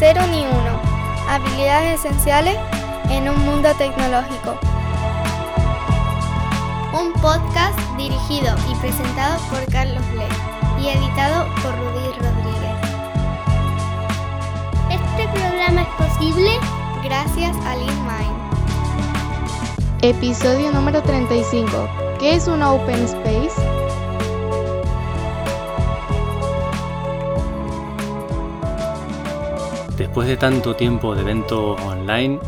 Cero ni uno. Habilidades esenciales en un mundo tecnológico. Un podcast dirigido y presentado por Carlos Lee y editado por Rudy Rodríguez. Este programa es posible gracias a LeanMind. Episodio número 35. ¿Qué es un Open Space? Después de tanto tiempo de eventos online,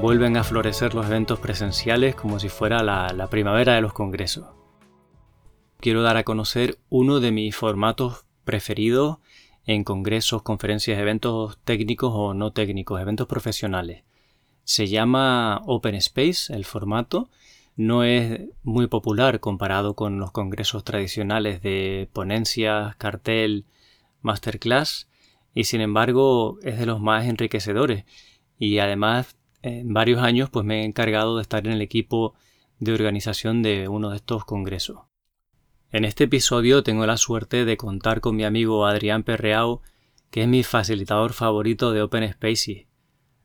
vuelven a florecer los eventos presenciales como si fuera la, primavera de los congresos. Quiero dar a conocer uno de mis formatos preferidos en congresos, conferencias, eventos técnicos o no técnicos, eventos profesionales. Se llama Open Space, el formato. No es muy popular comparado con los congresos tradicionales de ponencias, cartel, masterclass, y sin embargo es de los más enriquecedores y además en varios años pues me he encargado de estar en el equipo de organización de uno de estos congresos. En este episodio tengo la suerte de contar con mi amigo Adrián Perreau, que es mi facilitador favorito de Open Spaces.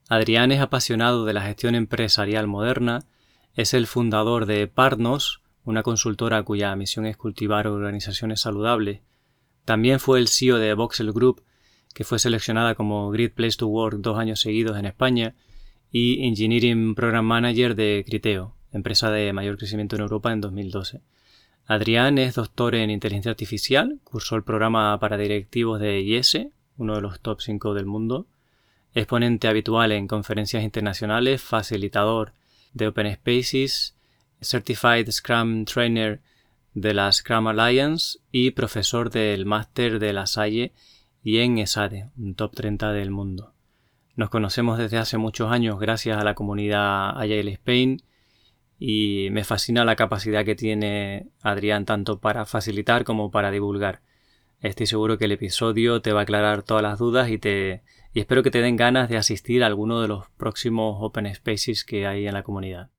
Adrián es apasionado de la gestión empresarial moderna, es el fundador de Parnos, una consultora cuya misión es cultivar organizaciones saludables. También fue el CEO de Voxel Group, que fue seleccionada como Great Place to Work dos años seguidos en España, y Engineering Program Manager de Criteo, empresa de mayor crecimiento en Europa en 2012. Adrián es doctor en inteligencia artificial, cursó el programa para directivos de IES, uno de los top 5 del mundo, es ponente habitual en conferencias internacionales, facilitador de Open Spaces, Certified Scrum Trainer de la Scrum Alliance y profesor del máster de la Salle y en ESADE, un top 30 del mundo. Nos conocemos desde hace muchos años gracias a la comunidad Agile Spain y me fascina la capacidad que tiene Adrián tanto para facilitar como para divulgar. Estoy seguro que el episodio te va a aclarar todas las dudas y te y espero que te den ganas de asistir a alguno de los próximos Open Spaces que hay en la comunidad.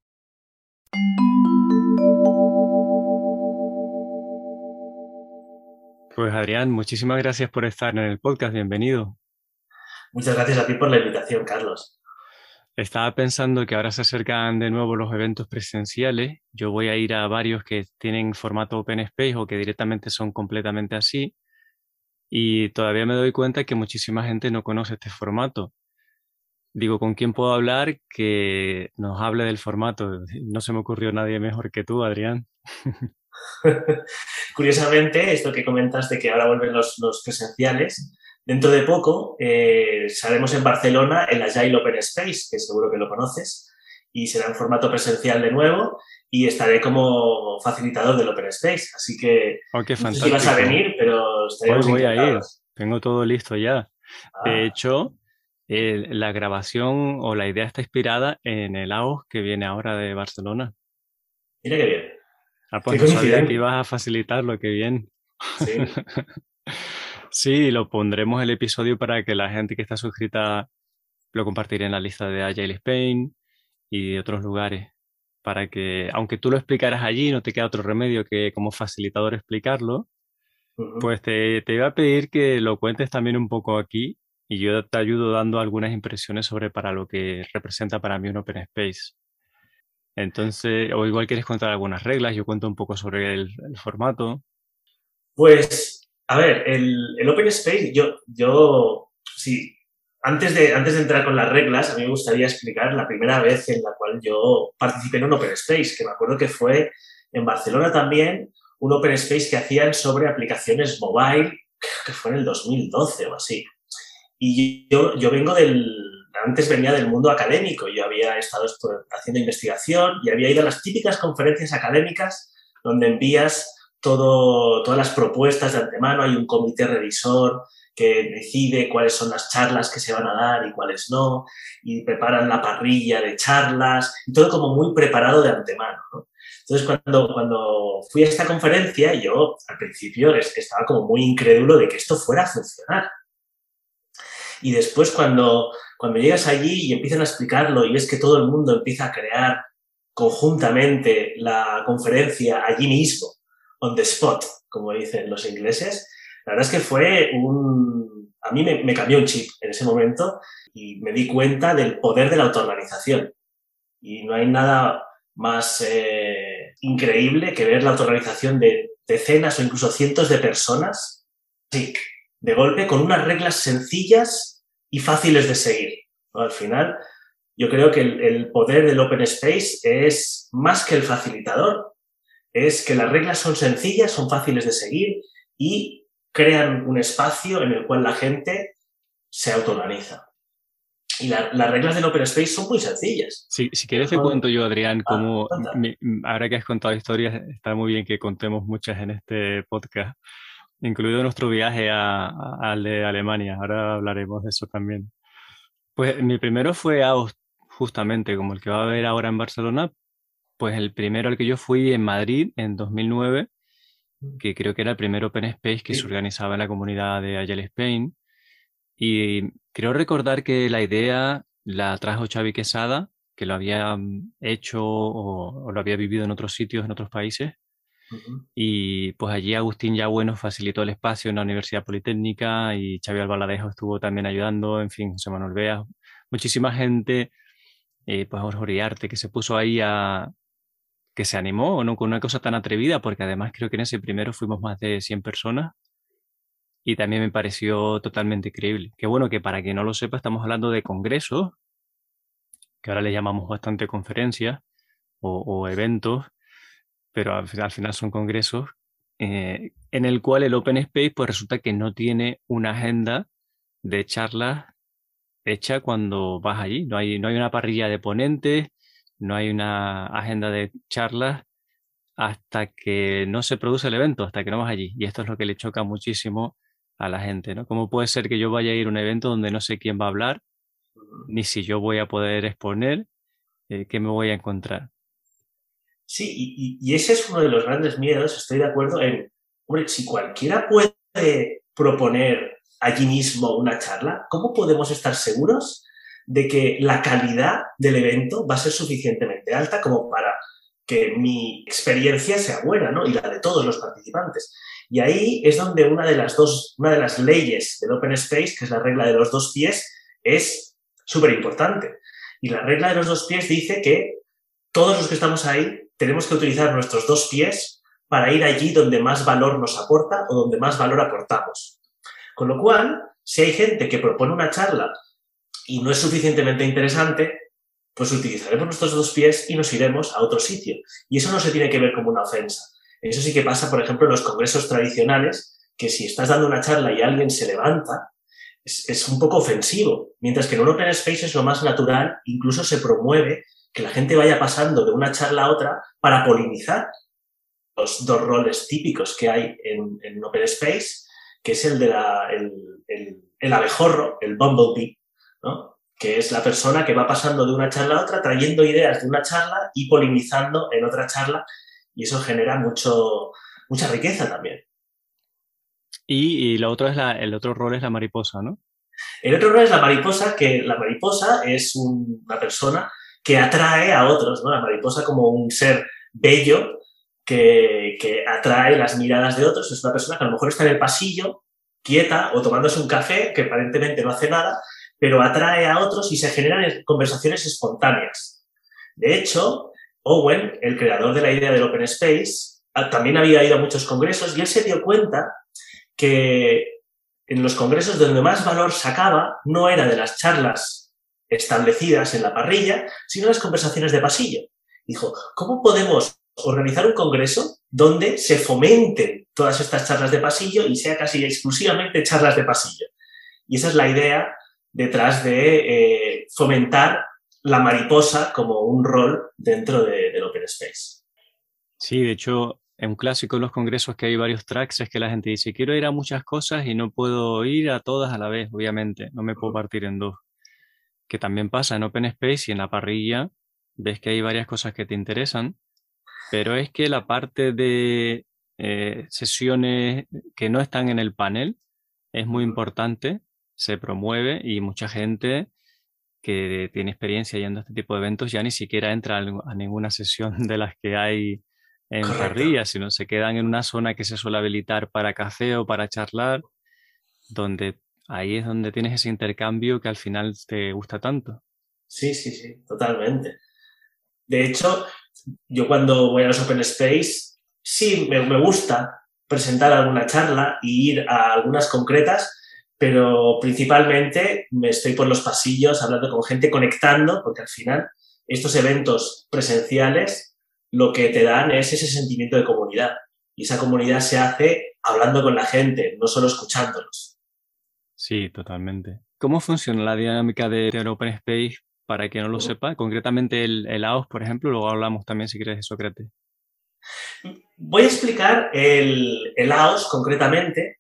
Pues Adrián, muchísimas gracias por estar en el podcast, bienvenido. Muchas gracias a ti por la invitación, Carlos. Estaba pensando que ahora se acercan de nuevo los eventos presenciales. Yo voy a ir a varios que tienen formato Open Space o que directamente son completamente así. Y todavía me doy cuenta que muchísima gente no conoce este formato. Digo, ¿con quién puedo hablar que nos hable del formato? No se me ocurrió nadie mejor que tú, Adrián. Curiosamente, esto que comentas de que ahora vuelven los, presenciales, dentro de poco eh, estaremos en Barcelona en la Agile Open Space, que seguro que lo conoces, y será en formato presencial de nuevo y estaré como facilitador del Open Space. Así que oh, no sé si vas a venir, pero estaremos Hoy voy a ir, tengo todo listo ya. De ah. hecho, la grabación o la idea está inspirada en el AOS que viene ahora de Barcelona. Mira qué bien. Ah, pues no sabía que ibas a facilitarlo, qué bien. Sí. sí, lo pondremos el episodio para que la gente que está suscrita lo compartirá en la lista de Agile Spain y de otros lugares. Para que, aunque tú lo explicaras allí, no te queda otro remedio que como facilitador explicarlo, pues te, te iba a pedir que lo cuentes también un poco aquí y yo te ayudo dando algunas impresiones sobre para lo que representa para mí un Open Space. Entonces, o igual quieres contar algunas reglas, yo cuento un poco sobre el, formato. Pues, a ver, el, Open Space, yo, yo, sí, antes de, antes de entrar con las reglas, a mí me gustaría explicar la primera vez en la cual yo participé en un Open Space, que me acuerdo que fue en Barcelona también, un Open Space que hacían sobre aplicaciones mobile, que fue en el 2012 o así. Y yo, yo vengo del, antes venía del mundo académico, yo había estado haciendo investigación y había ido a las típicas conferencias académicas donde envías todo, todas las propuestas de antemano, hay un comité revisor que decide cuáles son las charlas que se van a dar y cuáles no, y preparan la parrilla de charlas, y todo como muy preparado de antemano. Entonces, cuando, cuando fui a esta conferencia, yo al principio estaba como muy incrédulo de que esto fuera a funcionar. Y después cuando, cuando llegas allí y empiezan a explicarlo y ves que todo el mundo empieza a crear conjuntamente la conferencia allí mismo, on the spot, como dicen los ingleses, la verdad es que fue un, a mí me, cambió un chip en ese momento y me di cuenta del poder de la autoorganización. Y no hay nada más eh, increíble que ver la autoorganización de decenas o incluso cientos de personas, sí, de golpe, con unas reglas sencillas y fáciles de seguir. Al final, yo creo que el, poder del Open Space es más que el facilitador, es que las reglas son sencillas, son fáciles de seguir y crean un espacio en el cual la gente se autoorganiza. Y las reglas del Open Space son muy sencillas. Sí, si quieres te cuento yo, Adrián, ah, como ahora que has contado historias, está muy bien que contemos muchas en este podcast, incluido nuestro viaje al de Alemania. Ahora hablaremos de eso también. Pues mi primero fue a justamente como el que va a haber ahora en Barcelona, pues el primero al que yo fui en Madrid en 2009, mm. que creo que era el primer Open Space que se organizaba en la comunidad de Agile Spain. Y creo recordar que la idea la trajo Xavi Quesada, que lo había mm, hecho o, lo había vivido en otros sitios, en otros países. Y pues allí Agustín ya bueno facilitó el espacio en la Universidad Politécnica y Xavi Albaladejo estuvo también ayudando, en fin, José Manuel Bea, muchísima gente eh, pues Jorge Arte, que se puso ahí a, que se animó ¿no? con una cosa tan atrevida, porque además creo que en ese primero fuimos más de 100 personas y también me pareció totalmente increíble. Qué bueno que para quien no lo sepa, estamos hablando de congresos, que ahora le llamamos bastante conferencias o, eventos, pero al final, son congresos, eh, en el cual el Open Space pues resulta que no tiene una agenda de charlas hecha cuando vas allí. No hay, no hay una parrilla de ponentes, no hay una agenda de charlas hasta que no se produce el evento, hasta que no vas allí. Y esto es lo que le choca muchísimo a la gente, ¿no? ¿Cómo puede ser que yo vaya a ir a un evento donde no sé quién va a hablar, ni si yo voy a poder exponer, eh, qué me voy a encontrar? Sí, y, y, ese es uno de los grandes miedos, estoy de acuerdo en, hombre, si cualquiera puede proponer allí mismo una charla, ¿cómo podemos estar seguros de que la calidad del evento va a ser suficientemente alta como para que mi experiencia sea buena, ¿no? Y la de todos los participantes. Y ahí es donde una de las dos, una de las leyes del Open Space, que es la regla de los dos pies, es súper importante. Y la regla de los dos pies dice que todos los que estamos ahí tenemos que utilizar nuestros dos pies para ir allí donde más valor nos aporta o donde más valor aportamos. Con lo cual, si hay gente que propone una charla y no es suficientemente interesante, pues utilizaremos nuestros dos pies y nos iremos a otro sitio. Y eso no se tiene que ver como una ofensa. Eso sí que pasa, por ejemplo, en los congresos tradicionales, que si estás dando una charla y alguien se levanta, es, un poco ofensivo. Mientras que en un Open Space es lo más natural, incluso se promueve que la gente vaya pasando de una charla a otra para polinizar los dos roles típicos que hay en, en Open Space que es el de el, abejorro, el bumblebee, ¿no? que es la persona que va pasando de una charla a otra, trayendo ideas de una charla y polinizando en otra charla, y eso genera mucho, mucha riqueza también. Y, y lo otro es el otro rol es la mariposa, ¿no? El otro rol es la mariposa, que la mariposa es una persona que atrae a otros, ¿no? La mariposa como un ser bello que, atrae las miradas de otros. Es una persona que a lo mejor está en el pasillo, quieta o tomándose un café, que aparentemente no hace nada, pero atrae a otros y se generan conversaciones espontáneas. De hecho, Owen, el creador de la idea del Open Space, ah, también había ido a muchos congresos y él se dio cuenta que en los congresos donde más valor sacaba no era de las charlas establecidas en la parrilla, sino las conversaciones de pasillo. Dijo, ¿cómo podemos organizar un congreso donde se fomenten todas estas charlas de pasillo y sea casi exclusivamente charlas de pasillo. Y esa es la idea detrás de eh, fomentar la mariposa como un rol dentro del Open Space. Sí, de hecho, en un clásico en los congresos que hay varios tracks es que la gente dice, quiero ir a muchas cosas y no puedo ir a todas a la vez, obviamente, no me puedo partir en dos. Que también pasa en Open Space y en la parrilla, ves que hay varias cosas que te interesan, pero es que la parte de eh, sesiones que no están en el panel es muy importante, se promueve y mucha gente que tiene experiencia yendo a este tipo de eventos ya ni siquiera entra a ninguna sesión de las que hay en parrilla, sino se quedan en una zona que se suele habilitar para café o para charlar, donde ahí es donde tienes ese intercambio que al final te gusta tanto. Sí, sí, sí, totalmente. De hecho, yo cuando voy a los Open Space, sí, me, gusta presentar alguna charla y ir a algunas concretas, pero principalmente me estoy por los pasillos hablando con gente, conectando, porque al final estos eventos presenciales lo que te dan es ese sentimiento de comunidad. Y esa comunidad se hace hablando con la gente, no solo escuchándolos. Sí, totalmente. ¿Cómo funciona la dinámica de, Open Space para que no lo sepa? Concretamente el, el AOS, por ejemplo, luego hablamos también si quieres de Sócrates. Voy a explicar el, el AOS concretamente,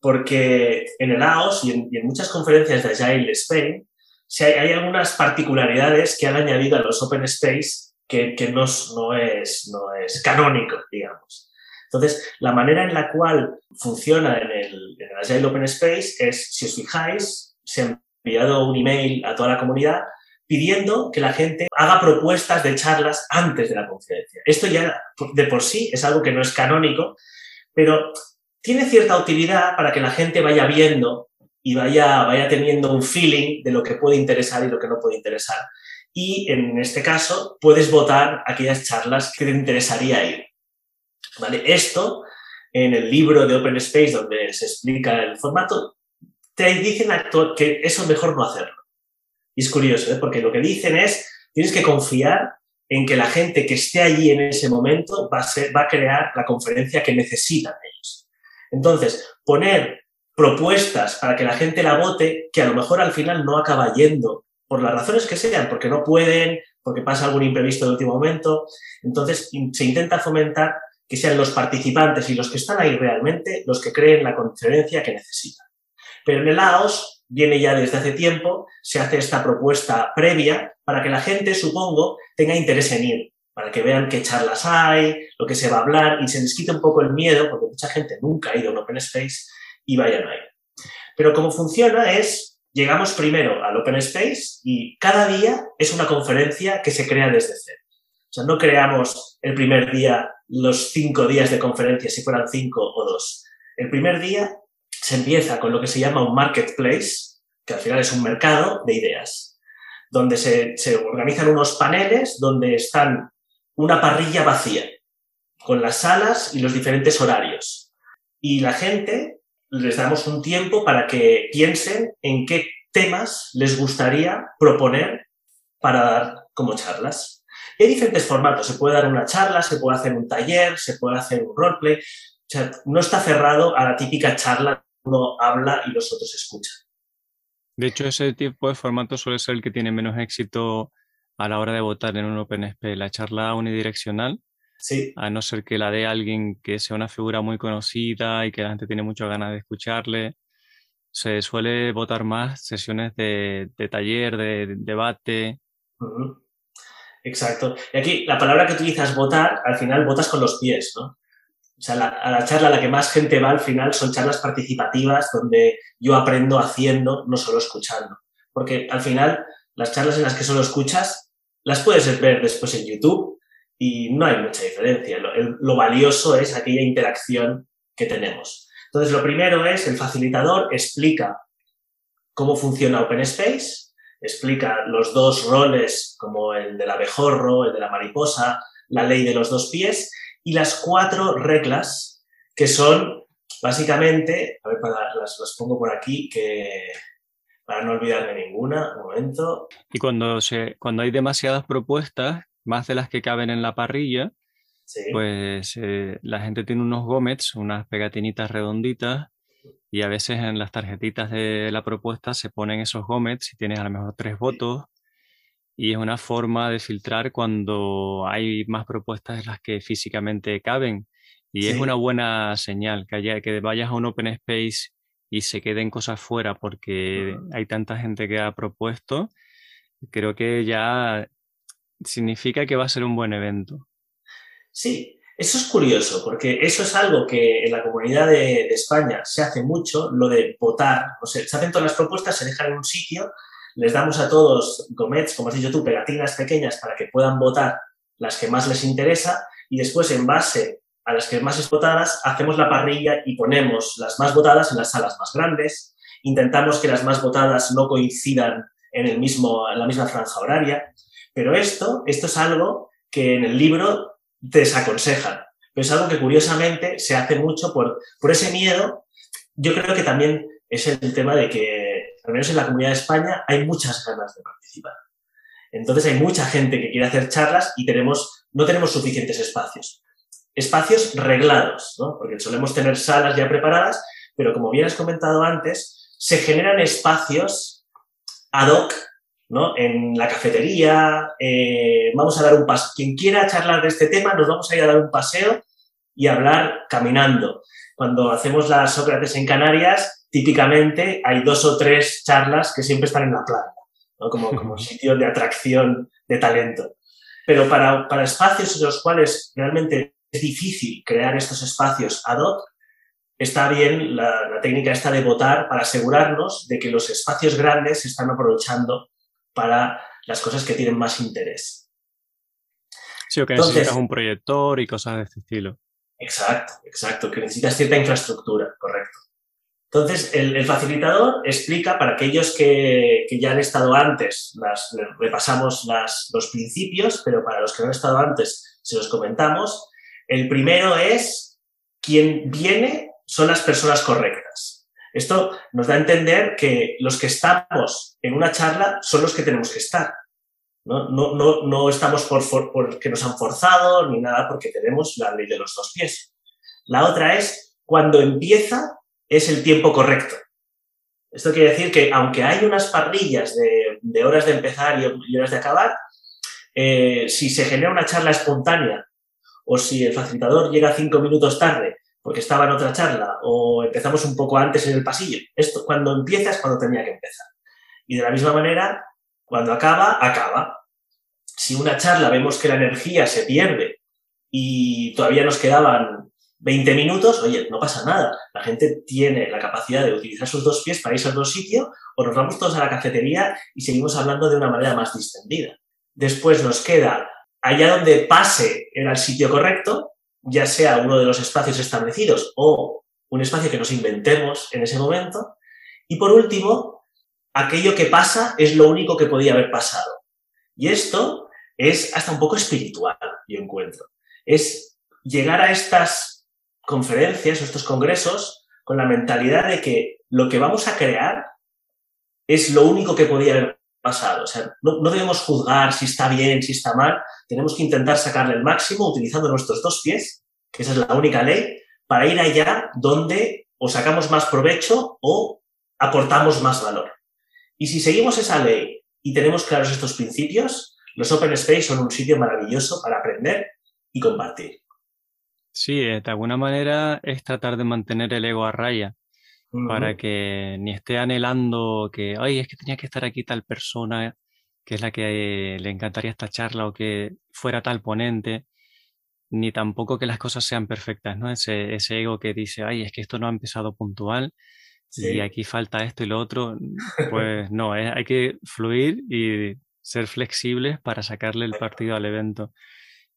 porque en el AOS y en, muchas conferencias de Agile Spain si hay, hay, algunas particularidades que han añadido a los Open Space que, que no, no, es, no es canónico, digamos. Entonces, la manera en la cual funciona en el, en Agile Open Space es, si os fijáis, se ha enviado un email a toda la comunidad pidiendo que la gente haga propuestas de charlas antes de la conferencia. Esto ya de por sí es algo que no es canónico, pero tiene cierta utilidad para que la gente vaya viendo y vaya, vaya teniendo un feeling de lo que puede interesar y lo que no puede interesar. Y en este caso, puedes votar aquellas charlas que te interesaría ir. ¿Vale? Esto, en el libro de Open Space, donde se explica el formato, te dicen que eso es mejor no hacerlo. Y es curioso, ¿eh? porque lo que dicen es, tienes que confiar en que la gente que esté allí en ese momento va a, va a crear la conferencia que necesitan ellos. Entonces, poner propuestas para que la gente la vote, que a lo mejor al final no acaba yendo, por las razones que sean, porque no pueden, porque pasa algún imprevisto de último momento. Entonces, se intenta fomentar que sean los participantes y los que están ahí realmente los que creen la conferencia que necesitan. Pero en el AOS viene ya desde hace tiempo, se hace esta propuesta previa para que la gente, supongo, tenga interés en ir, para que vean qué charlas hay, lo que se va a hablar y se les quite un poco el miedo, porque mucha gente nunca ha ido a un Open Space y vayan a ir. Pero cómo funciona es, llegamos primero al Open Space y cada día es una conferencia que se crea desde cero. O sea, no creamos el primer día los cinco días de conferencia, si fueran cinco o dos. El primer día se empieza con lo que se llama un marketplace, que al final es un mercado de ideas, donde se, organizan unos paneles donde están una parrilla vacía, con las salas y los diferentes horarios. Y la gente les damos un tiempo para que piensen en qué temas les gustaría proponer para dar como charlas. Hay diferentes formatos. Se puede dar una charla, se puede hacer un taller, se puede hacer un roleplay. O sea, no está cerrado a la típica charla uno habla y los otros escuchan. De hecho, ese tipo de formato suele ser el que tiene menos éxito a la hora de votar en un OpenSP. La charla unidireccional, sí. a no ser que la dé alguien que sea una figura muy conocida y que la gente tiene muchas ganas de escucharle, se suele votar más sesiones de, taller, de, debate. Exacto. Y aquí la palabra que utilizas votar, al final votas con los pies, ¿no? O sea, a la charla a la que más gente va al final son charlas participativas donde yo aprendo haciendo, no solo escuchando. Porque al final las charlas en las que solo escuchas las puedes ver después en YouTube y no hay mucha diferencia. Lo, valioso es aquella interacción que tenemos. Entonces, lo primero es el facilitador explica cómo funciona OpenSpace, explica los dos roles como el del abejorro, el de la mariposa, la ley de los dos pies y las cuatro reglas que son básicamente, a ver, las, pongo por aquí, que para no olvidarme ninguna, un momento. Y cuando, se, cuando hay demasiadas propuestas, más de las que caben en la parrilla, pues eh, la gente tiene unos gomets, unas pegatinitas redonditas, y a veces en las tarjetitas de la propuesta se ponen esos gomets y tienes a lo mejor tres votos y es una forma de filtrar cuando hay más propuestas de las que físicamente caben. Y es una buena señal que, haya, que vayas a un open space y se queden cosas fuera porque hay tanta gente que ha propuesto. Creo que ya significa que va a ser un buen evento. Sí, eso es curioso, porque eso es algo que en la comunidad de, España se hace mucho, lo de votar. O sea, se hacen todas las propuestas, se dejan en un sitio les damos a todos gomets, como has dicho tú, pegatinas pequeñas para que puedan votar las que más les interesa y después en base a las que más es votadas hacemos la parrilla y ponemos las más votadas en las salas más grandes intentamos que las más votadas no coincidan en, el mismo, en la misma franja horaria. Pero esto, esto es algo que en el libro desaconsejan. Pero es algo que curiosamente se hace mucho por, por ese miedo. Yo creo que también es el tema de que, al menos en la comunidad de España, hay muchas ganas de participar. Entonces hay mucha gente que quiere hacer charlas y tenemos, no tenemos suficientes espacios. Espacios reglados, ¿no? porque solemos tener salas ya preparadas, pero como bien has comentado antes, se generan espacios ad hoc ¿no? En la cafetería, eh, vamos a dar un paseo. Quien quiera charlar de este tema, nos vamos a ir a dar un paseo y hablar caminando. Cuando hacemos las Sócrates en Canarias, típicamente hay dos o tres charlas que siempre están en la playa, ¿no? como, como sitio de atracción de talento. Pero para, para espacios en los cuales realmente es difícil crear estos espacios ad hoc, está bien la, la, técnica esta de votar para asegurarnos de que los espacios grandes se están aprovechando para las cosas que tienen más interés. Sí, o que necesitas un proyector y cosas de este estilo. Exacto, exacto, que necesitas cierta infraestructura, correcto. Entonces, el, facilitador explica para aquellos que, ya han estado antes, las, repasamos las, los principios, pero para los que no han estado antes, se los comentamos. El primero es, quien viene son las personas correctas. Esto nos da a entender que los que estamos en una charla son los que tenemos que estar. No, no, no, no estamos por, porque nos han forzado ni nada porque tenemos la ley de los dos pies. La otra es cuando empieza es el tiempo correcto. Esto quiere decir que aunque hay unas parrillas de, horas de empezar y, horas de acabar, eh, si se genera una charla espontánea o si el facilitador llega cinco minutos tarde porque estaba en otra charla o empezamos un poco antes en el pasillo. Esto, cuando empieza cuando tenía que empezar. Y de la misma manera, cuando acaba, acaba. Si una charla vemos que la energía se pierde y todavía nos quedaban 20 minutos, oye, no pasa nada. La gente tiene la capacidad de utilizar sus dos pies para irse a otro sitio o nos vamos todos a la cafetería y seguimos hablando de una manera más distendida. Después nos queda allá donde pase en el sitio correcto, ya sea uno de los espacios establecidos o un espacio que nos inventemos en ese momento. Y por último, aquello que pasa es lo único que podía haber pasado. Y esto es hasta un poco espiritual, yo encuentro. Es llegar a estas conferencias o estos congresos con la mentalidad de que lo que vamos a crear es lo único que podía haber pasado. O sea, no, debemos juzgar si está bien, si está mal. Tenemos que intentar sacarle el máximo utilizando nuestros dos pies, que esa es la única ley, para ir allá donde o sacamos más provecho o aportamos más valor. Y si seguimos esa ley y tenemos claros estos principios, los Open Space son un sitio maravilloso para aprender y compartir. Sí, eh, de alguna manera es tratar de mantener el ego a raya para que ni esté anhelando que, ay, es que tenía que estar aquí tal persona que es la que le encantaría esta charla o que fuera tal ponente, ni tampoco que las cosas sean perfectas, ¿no? Ese, ese ego que dice, ay, es que esto no ha empezado puntual y aquí falta esto y lo otro, pues no, hay que fluir y ser flexibles para sacarle el partido al evento.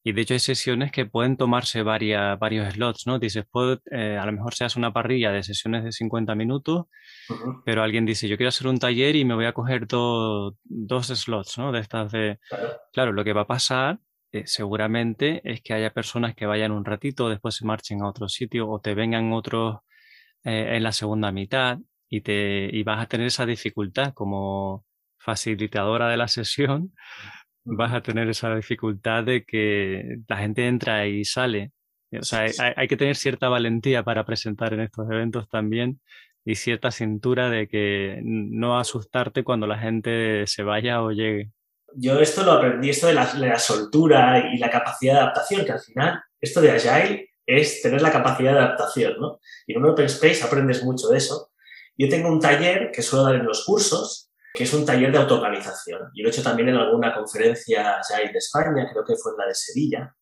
Y de hecho hay sesiones que pueden tomarse varias, varios slots, ¿no? Dices, puedo, eh, a lo mejor se hace una parrilla de sesiones de 50 minutos, pero alguien dice, yo quiero hacer un taller y me voy a coger dos slots, ¿no? De estas de... Claro, lo que va a pasar eh, seguramente es que haya personas que vayan un ratito, después se marchen a otro sitio o te vengan otros eh, en la segunda mitad y, te, y vas a tener esa dificultad como facilitadora de la sesión vas a tener esa dificultad de que la gente entra y sale. O sea, hay, que tener cierta valentía para presentar en estos eventos también y cierta cintura de que no asustarte cuando la gente se vaya o llegue. Yo esto lo aprendí, esto de la, soltura y la capacidad de adaptación, que al final, esto de Agile es tener la capacidad de adaptación, ¿no? Y en un Open Space aprendes mucho de eso. Yo tengo un taller que suelo dar en los cursos, que es un taller de autoorganización. Y lo he hecho también en alguna conferencia ya de España, creo que fue en la de Sevilla.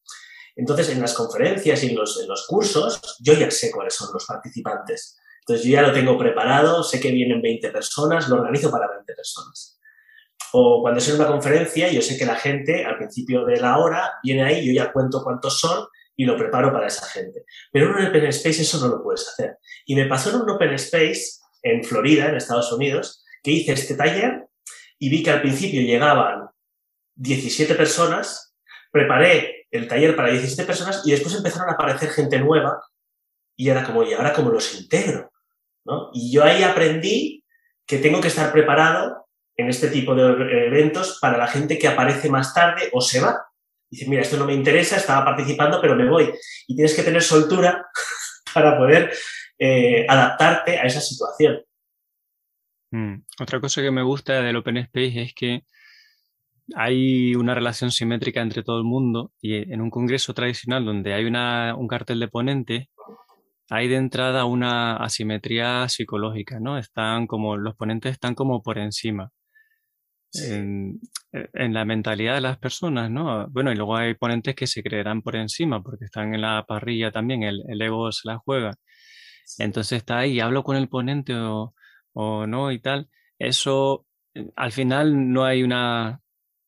Entonces, en las conferencias y en los, en los cursos, yo ya sé cuáles son los participantes. Entonces, yo ya lo tengo preparado, sé que vienen 20 personas, lo organizo para 20 personas. O cuando es en una conferencia, yo sé que la gente al principio de la hora viene ahí, yo ya cuento cuántos son y lo preparo para esa gente. Pero en un Open Space eso no lo puedes hacer. Y me pasó en un Open Space en Florida, en Estados Unidos, que hice este taller y vi que al principio llegaban 17 personas, preparé el taller para 17 personas y después empezaron a aparecer gente nueva y era como, ¿y ahora cómo los integro? ¿No? Y yo ahí aprendí que tengo que estar preparado en este tipo de eventos para la gente que aparece más tarde o se va. Dice, mira, esto no me interesa, estaba participando, pero me voy. Y tienes que tener soltura para poder eh, adaptarte a esa situación. Mm. Otra cosa que me gusta del Open Space es que hay una relación simétrica entre todo el mundo y en un congreso tradicional donde hay una, un cartel de ponente, hay de entrada una asimetría psicológica, ¿no? Están como, los ponentes están como por encima. En, la mentalidad de las personas, ¿no? Bueno, y luego hay ponentes que se creerán por encima porque están en la parrilla también, el, el ego se la juega. Entonces está ahí, hablo con el ponente o, o no y tal. Eso, eh, al final no hay una,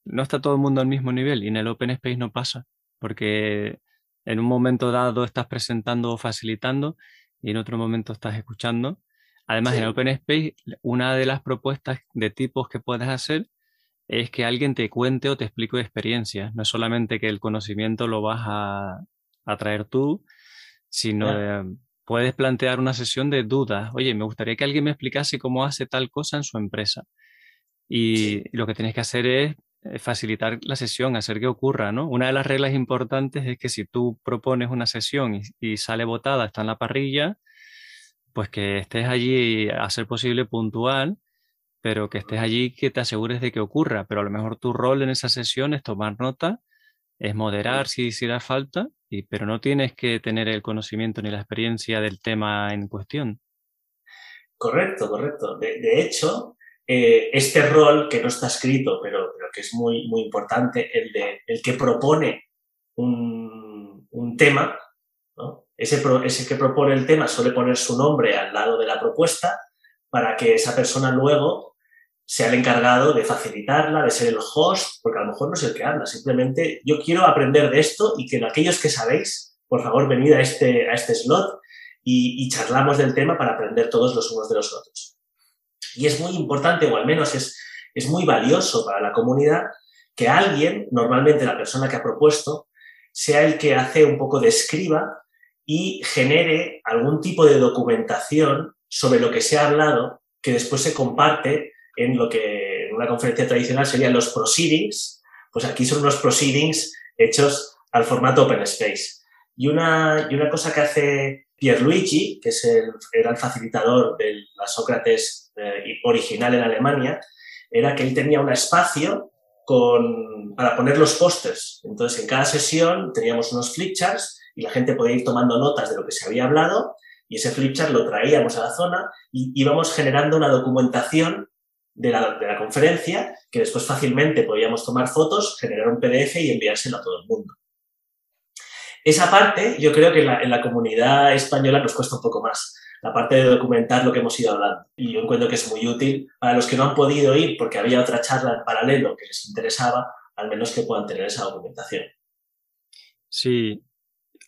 no está todo el mundo al mismo nivel y en el Open Space no pasa, porque en un momento dado estás presentando o facilitando y en otro momento estás escuchando. Además, en el Open Space, una de las propuestas de tipos que puedes hacer es que alguien te cuente o te explique experiencias. No es solamente que el conocimiento lo vas a, a traer tú, sino puedes plantear una sesión de dudas. Oye, me gustaría que alguien me explicase cómo hace tal cosa en su empresa. Y lo que tienes que hacer es eh, facilitar la sesión, hacer que ocurra, ¿no? Una de las reglas importantes es que si tú propones una sesión y, sale votada, está en la parrilla, pues que estés allí a ser posible puntual, pero que estés allí que te asegures de que ocurra. Pero a lo mejor tu rol en esa sesión es tomar nota, es moderar si hiciera falta, y, pero no tienes que tener el conocimiento ni la experiencia del tema en cuestión. Correcto, correcto. de hecho, eh, este rol que no está escrito, pero, que es muy, muy importante, el, de, el que propone un, un tema, ese, ese que propone el tema suele poner su nombre al lado de la propuesta para que esa persona luego sea el encargado de facilitarla, de ser el host, porque a lo mejor no es el que habla, simplemente yo quiero aprender de esto y que aquellos que sabéis, por favor, venid a este, a este slot y, charlamos del tema para aprender todos los unos de los otros. Y es muy importante, o al menos es, es muy valioso para la comunidad, que alguien, normalmente la persona que ha propuesto, sea el que hace un poco de escriba y genere algún tipo de documentación sobre lo que se ha hablado, que después se comparte en lo que en una conferencia tradicional serían los proceedings, pues aquí son unos proceedings hechos al formato Open Space. Y una, y una cosa que hace Pierluigi, que es el, era el facilitador de la Sócrates eh, original en Alemania, era que él tenía un espacio con, para poner los pósters. Entonces, en cada sesión teníamos unos flipcharts y la gente podía ir tomando notas de lo que se había hablado y ese flipchart lo traíamos a la zona y íbamos generando una documentación de la, de la conferencia que después fácilmente podíamos tomar fotos, generar un PDF y enviárselo a todo el mundo. Esa parte yo creo que en la, en la comunidad española nos cuesta un poco más la parte de documentar lo que hemos ido hablando. Y yo encuentro que es muy útil para los que no han podido ir porque había otra charla en paralelo que les interesaba, al menos que puedan tener esa documentación. Sí,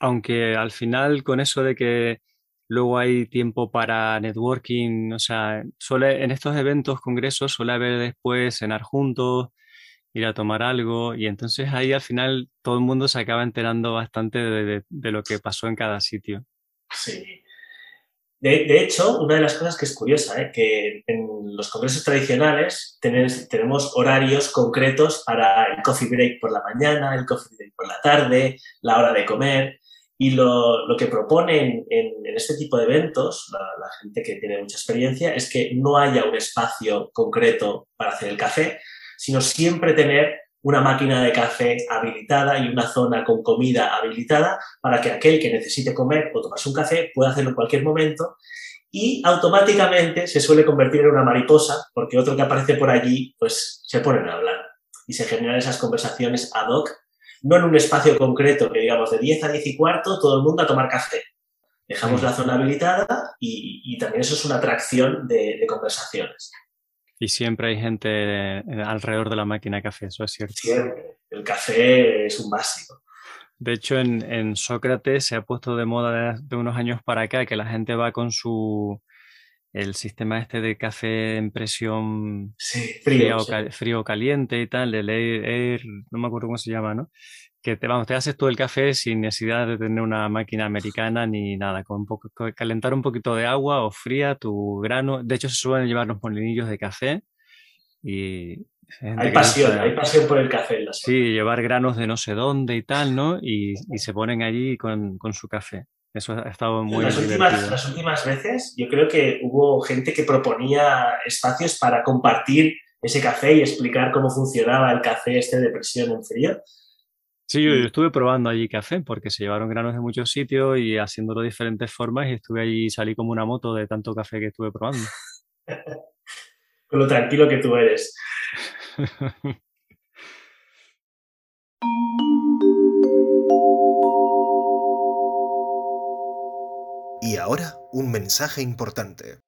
aunque al final con eso de que luego hay tiempo para networking, o sea, suele, en estos eventos, congresos, suele haber después cenar juntos, ir a tomar algo y entonces ahí al final todo el mundo se acaba enterando bastante de, lo que pasó en cada sitio. Sí, de, hecho, una de las cosas que es curiosa, ¿eh? que en los congresos tradicionales tenemos horarios concretos para el coffee break por la mañana, el coffee break por la tarde, la hora de comer. Y lo, lo que proponen en, este tipo de eventos, la, la, gente que tiene mucha experiencia, es que no haya un espacio concreto para hacer el café, sino siempre tener una máquina de café habilitada y una zona con comida habilitada para que aquel que necesite comer o tomarse un café pueda hacerlo en cualquier momento. Y automáticamente se suele convertir en una mariposa porque otro que aparece por allí pues se ponen a hablar y se generan esas conversaciones ad hoc, no en un espacio concreto que digamos de 10 a 10 y cuarto todo el mundo a tomar café. Dejamos la zona habilitada y, también eso es una atracción de conversaciones. Y siempre hay gente eh, alrededor de la máquina de café, eso es cierto. Siempre. El café es un básico. De hecho, en, en Sócrates se ha puesto de moda de, unos años para acá que la gente va con su el sistema este de café en presión frío, frío, caliente y tal, el air, no me acuerdo cómo se llama, ¿no? Que te, vamos, te haces todo el café sin necesidad de tener una máquina americana ni nada, con un poco, calentar un poquito de agua o fría tu grano. De hecho, se suelen llevar los molinillos de café y... Hay pasión, hay pasión por el café. sí, llevar granos de no sé dónde y tal, ¿no? Y, y se ponen allí con, con su café. Eso ha estado muy las últimas, las últimas veces yo creo que hubo gente que proponía espacios para compartir ese café y explicar cómo funcionaba el café este de presión en frío. Sí, yo, estuve probando allí café porque se llevaron granos de muchos sitios y haciéndolo de diferentes formas y estuve allí y salí como una moto de tanto café que estuve probando. Con lo tranquilo que tú eres. Y ahora, un mensaje importante.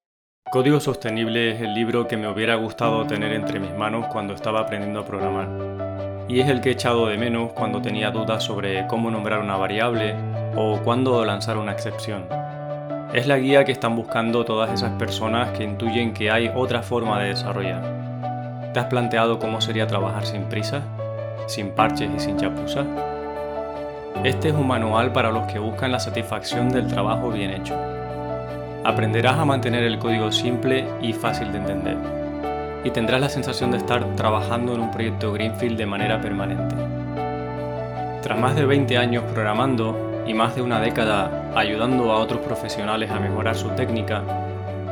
Código Sostenible es el libro que me hubiera gustado tener entre mis manos cuando estaba aprendiendo a programar. Y es el que he echado de menos cuando tenía dudas sobre cómo nombrar una variable o cuándo lanzar una excepción. Es la guía que están buscando todas esas personas que intuyen que hay otra forma de desarrollar. ¿Te has planteado cómo sería trabajar sin prisa? ¿Sin parches y sin chapuzas? Este es un manual para los que buscan la satisfacción del trabajo bien hecho. Aprenderás a mantener el código simple y fácil de entender. Y tendrás la sensación de estar trabajando en un proyecto Greenfield de manera permanente. Tras más de 20 años programando y más de una década ayudando a otros profesionales a mejorar su técnica,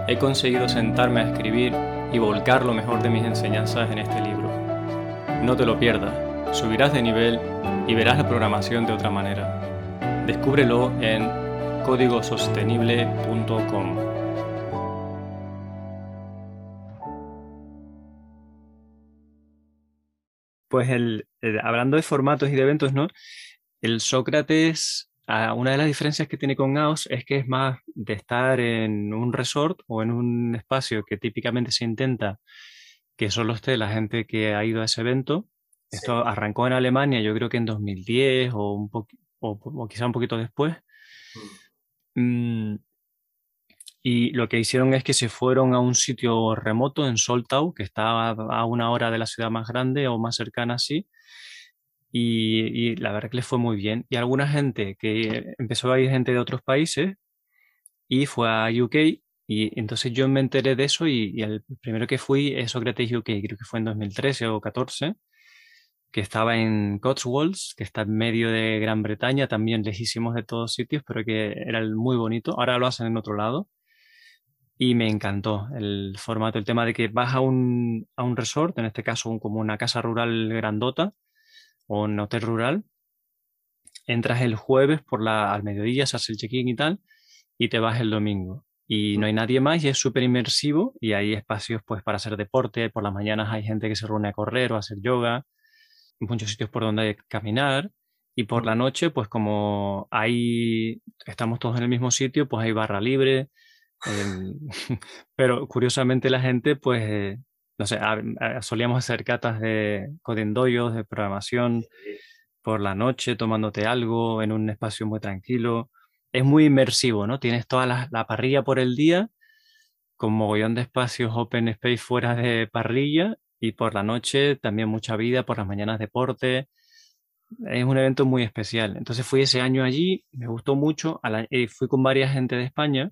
he conseguido sentarme a escribir y volcar lo mejor de mis enseñanzas en este libro. No te lo pierdas, subirás de nivel y verás la programación de otra manera. Descúbrelo en códigosostenible.com. Pues el, hablando de formatos y de eventos, ¿no? El Sócrates, una de las diferencias que tiene con AOS es que es más de estar en un resort o en un espacio que típicamente se intenta que solo esté la gente que ha ido a ese evento esto arrancó en Alemania, yo creo que en 2010 o, un o, quizá un poquito después. Mm, y lo que hicieron es que se fueron a un sitio remoto en Soltau, que estaba a una hora de la ciudad más grande o más cercana así. Y, y, la verdad que les fue muy bien. Y alguna gente que empezó a ir gente de otros países y fue a UK. Y entonces yo me enteré de eso y, y el primero que fui es Socrates UK, creo que fue en 2013 o 2014 que estaba en Cotswolds, que está en medio de Gran Bretaña, también lejísimos de todos sitios, pero que era muy bonito. Ahora lo hacen en otro lado. Y me encantó el formato, el tema de que vas a un, a un resort, en este caso como una casa rural grandota o un hotel rural, entras el jueves por la, al mediodía, se hace el check-in y tal, y te vas el domingo. Y no hay nadie más y es súper inmersivo y hay espacios pues para hacer deporte, por las mañanas hay gente que se reúne a correr o a hacer yoga, muchos sitios por donde caminar y por la noche, pues como ahí estamos todos en el mismo sitio, pues hay barra libre. Em, pero curiosamente la gente, pues, no sé, solíamos hacer catas de codindoyos, de programación por la noche, tomándote algo en un espacio muy tranquilo. Es muy inmersivo, ¿no? Tienes toda la, la parrilla por el día, con mogollón de espacios open space fuera de parrilla y por la noche también mucha vida, por las mañanas deporte. Es un evento muy especial. Entonces fui ese año allí, me gustó mucho, y eh, fui con varias gente de España.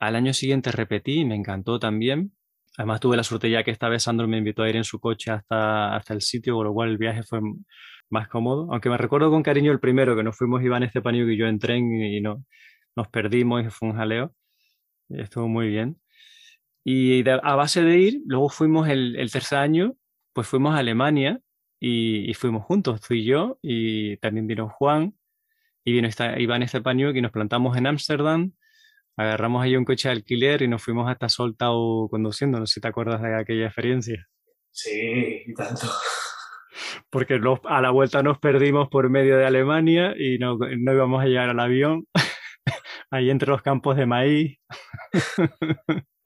Al año siguiente repetí, me encantó también. Además tuve la suerte ya que esta vez Sandro me invitó a ir en su coche hasta, hasta el sitio, con lo cual el viaje fue más cómodo. Aunque me recuerdo con cariño el primero, que nos fuimos Iván Estepanio y yo en tren y no, nos perdimos y fue un jaleo. Estuvo muy bien. Y a base de ir, luego fuimos el, tercer año, pues fuimos a Alemania y, fuimos juntos, tú y yo, y también vino Juan y vino esta, Iván Estepaño y nos plantamos en Ámsterdam, agarramos ahí un coche de alquiler y nos fuimos hasta Soltau conduciendo, no sé si te acuerdas de aquella experiencia. Sí, y tanto. Porque a la vuelta nos perdimos por medio de Alemania y no, no íbamos a llegar al avión, ahí entre los campos de maíz.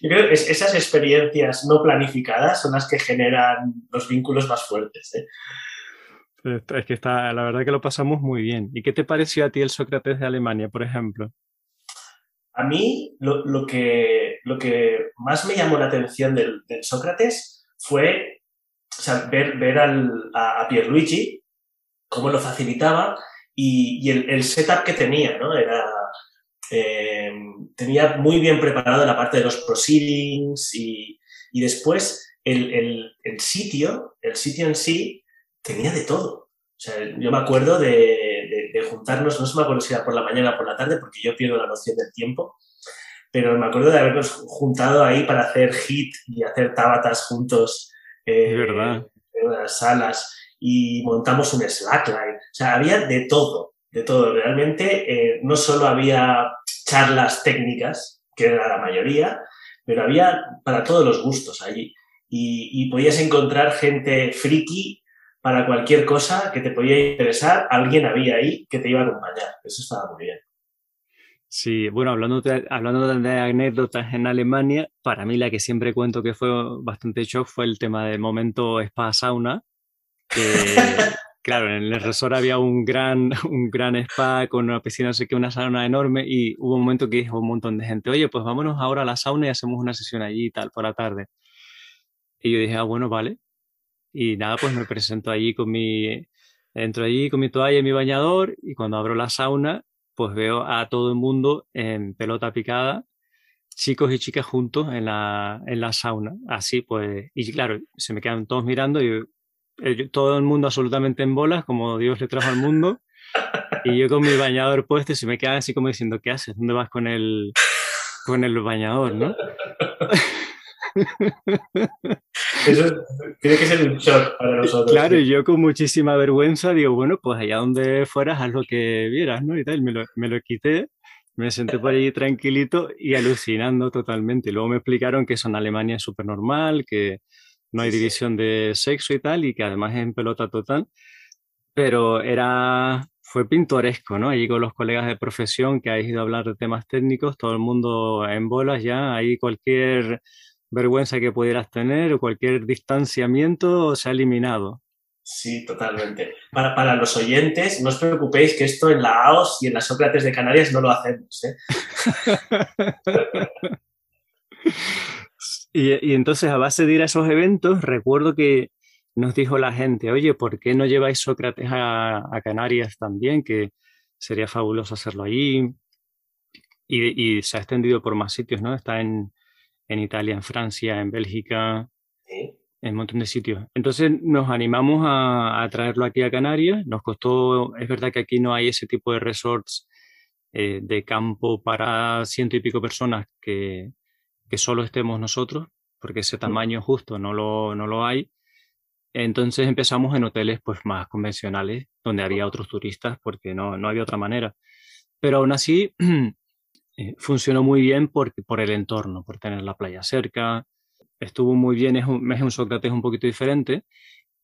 Yo creo que esas experiencias no planificadas son las que generan los vínculos más fuertes. ¿eh? Es que está, la verdad que lo pasamos muy bien. ¿Y qué te pareció a ti el Sócrates de Alemania, por ejemplo? a mí lo, que, lo que más me llamó la atención del, Sócrates fue ver, ver al, a, Pierluigi, cómo lo facilitaba y, el, setup que tenía, ¿no? Era, eh, tenía muy bien preparado la parte de los proceedings y, y después el, el, el, sitio, el sitio en sí, tenía de todo. O sea, yo me acuerdo de, de, juntarnos, no se me acuerdo si era por la mañana o por la tarde, porque yo pierdo la noción del tiempo, pero me acuerdo de habernos juntado ahí para hacer hit y hacer tabatas juntos eh, verdad. en unas salas y montamos un slackline. O sea, había de todo, de todo. Realmente eh, no solo había charlas técnicas, que era la mayoría, pero había para todos los gustos allí. Y, y podías encontrar gente friki para cualquier cosa que te podía interesar, alguien había ahí que te iba a acompañar. Eso estaba muy bien. Sí, bueno, hablando de, hablando de anécdotas en Alemania, para mí la que siempre cuento que fue bastante shock fue el tema del momento spa-sauna, que claro, en el resort había un gran, un gran spa con una piscina, no sé qué, una sauna enorme y hubo un momento que dijo un montón de gente, oye, pues vámonos ahora a la sauna y hacemos una sesión allí y tal, por la tarde. Y yo dije, ah, bueno, vale. Y nada, pues me presento allí con mi, entro allí con mi toalla y mi bañador y cuando abro la sauna, pues veo a todo el mundo en pelota picada, chicos y chicas juntos en la, en la sauna. Así pues, y claro, se me quedan todos mirando y eh, todo el mundo absolutamente en bolas, como Dios le trajo al mundo. Y yo con mi bañador puesto y se me quedan así como diciendo, ¿qué haces? ¿Dónde vas con el, con el bañador, no? Eso tiene que ser un shock para nosotros. Claro, y yo con muchísima vergüenza digo, bueno, pues allá donde fueras, haz lo que vieras, ¿no? Y tal, me lo, me lo quité, me senté por allí tranquilito y alucinando totalmente. Y luego me explicaron que eso en Alemania es súper normal, que no hay división de sexo y tal, y que además es en pelota total. Pero era, fue pintoresco, ¿no? Allí con los colegas de profesión que habéis ido a hablar de temas técnicos, todo el mundo en bolas ya, ahí cualquier vergüenza que pudieras tener o cualquier distanciamiento se ha eliminado. Sí, totalmente. Para, para, los oyentes, no os preocupéis que esto en la AOS y en la Sócrates de Canarias no lo hacemos. ¿eh? y, y, entonces, a base de ir a esos eventos, recuerdo que nos dijo la gente, oye, ¿por qué no lleváis Sócrates a, a Canarias también? Que sería fabuloso hacerlo allí. Y, y, se ha extendido por más sitios, ¿no? Está en, en Italia, en Francia, en Bélgica, en un montón de sitios. Entonces nos animamos a, traerlo aquí a Canarias. Nos costó, es verdad que aquí no hay ese tipo de resorts eh, de campo para ciento y pico personas que, que solo estemos nosotros, porque ese tamaño justo no lo, no lo hay. Entonces empezamos en hoteles pues más convencionales, donde había otros turistas, porque no, no había otra manera. Pero aún así, Eh, funcionó muy bien por, por el entorno, por tener la playa cerca. Estuvo muy bien, es un, es un Sócrates un poquito diferente.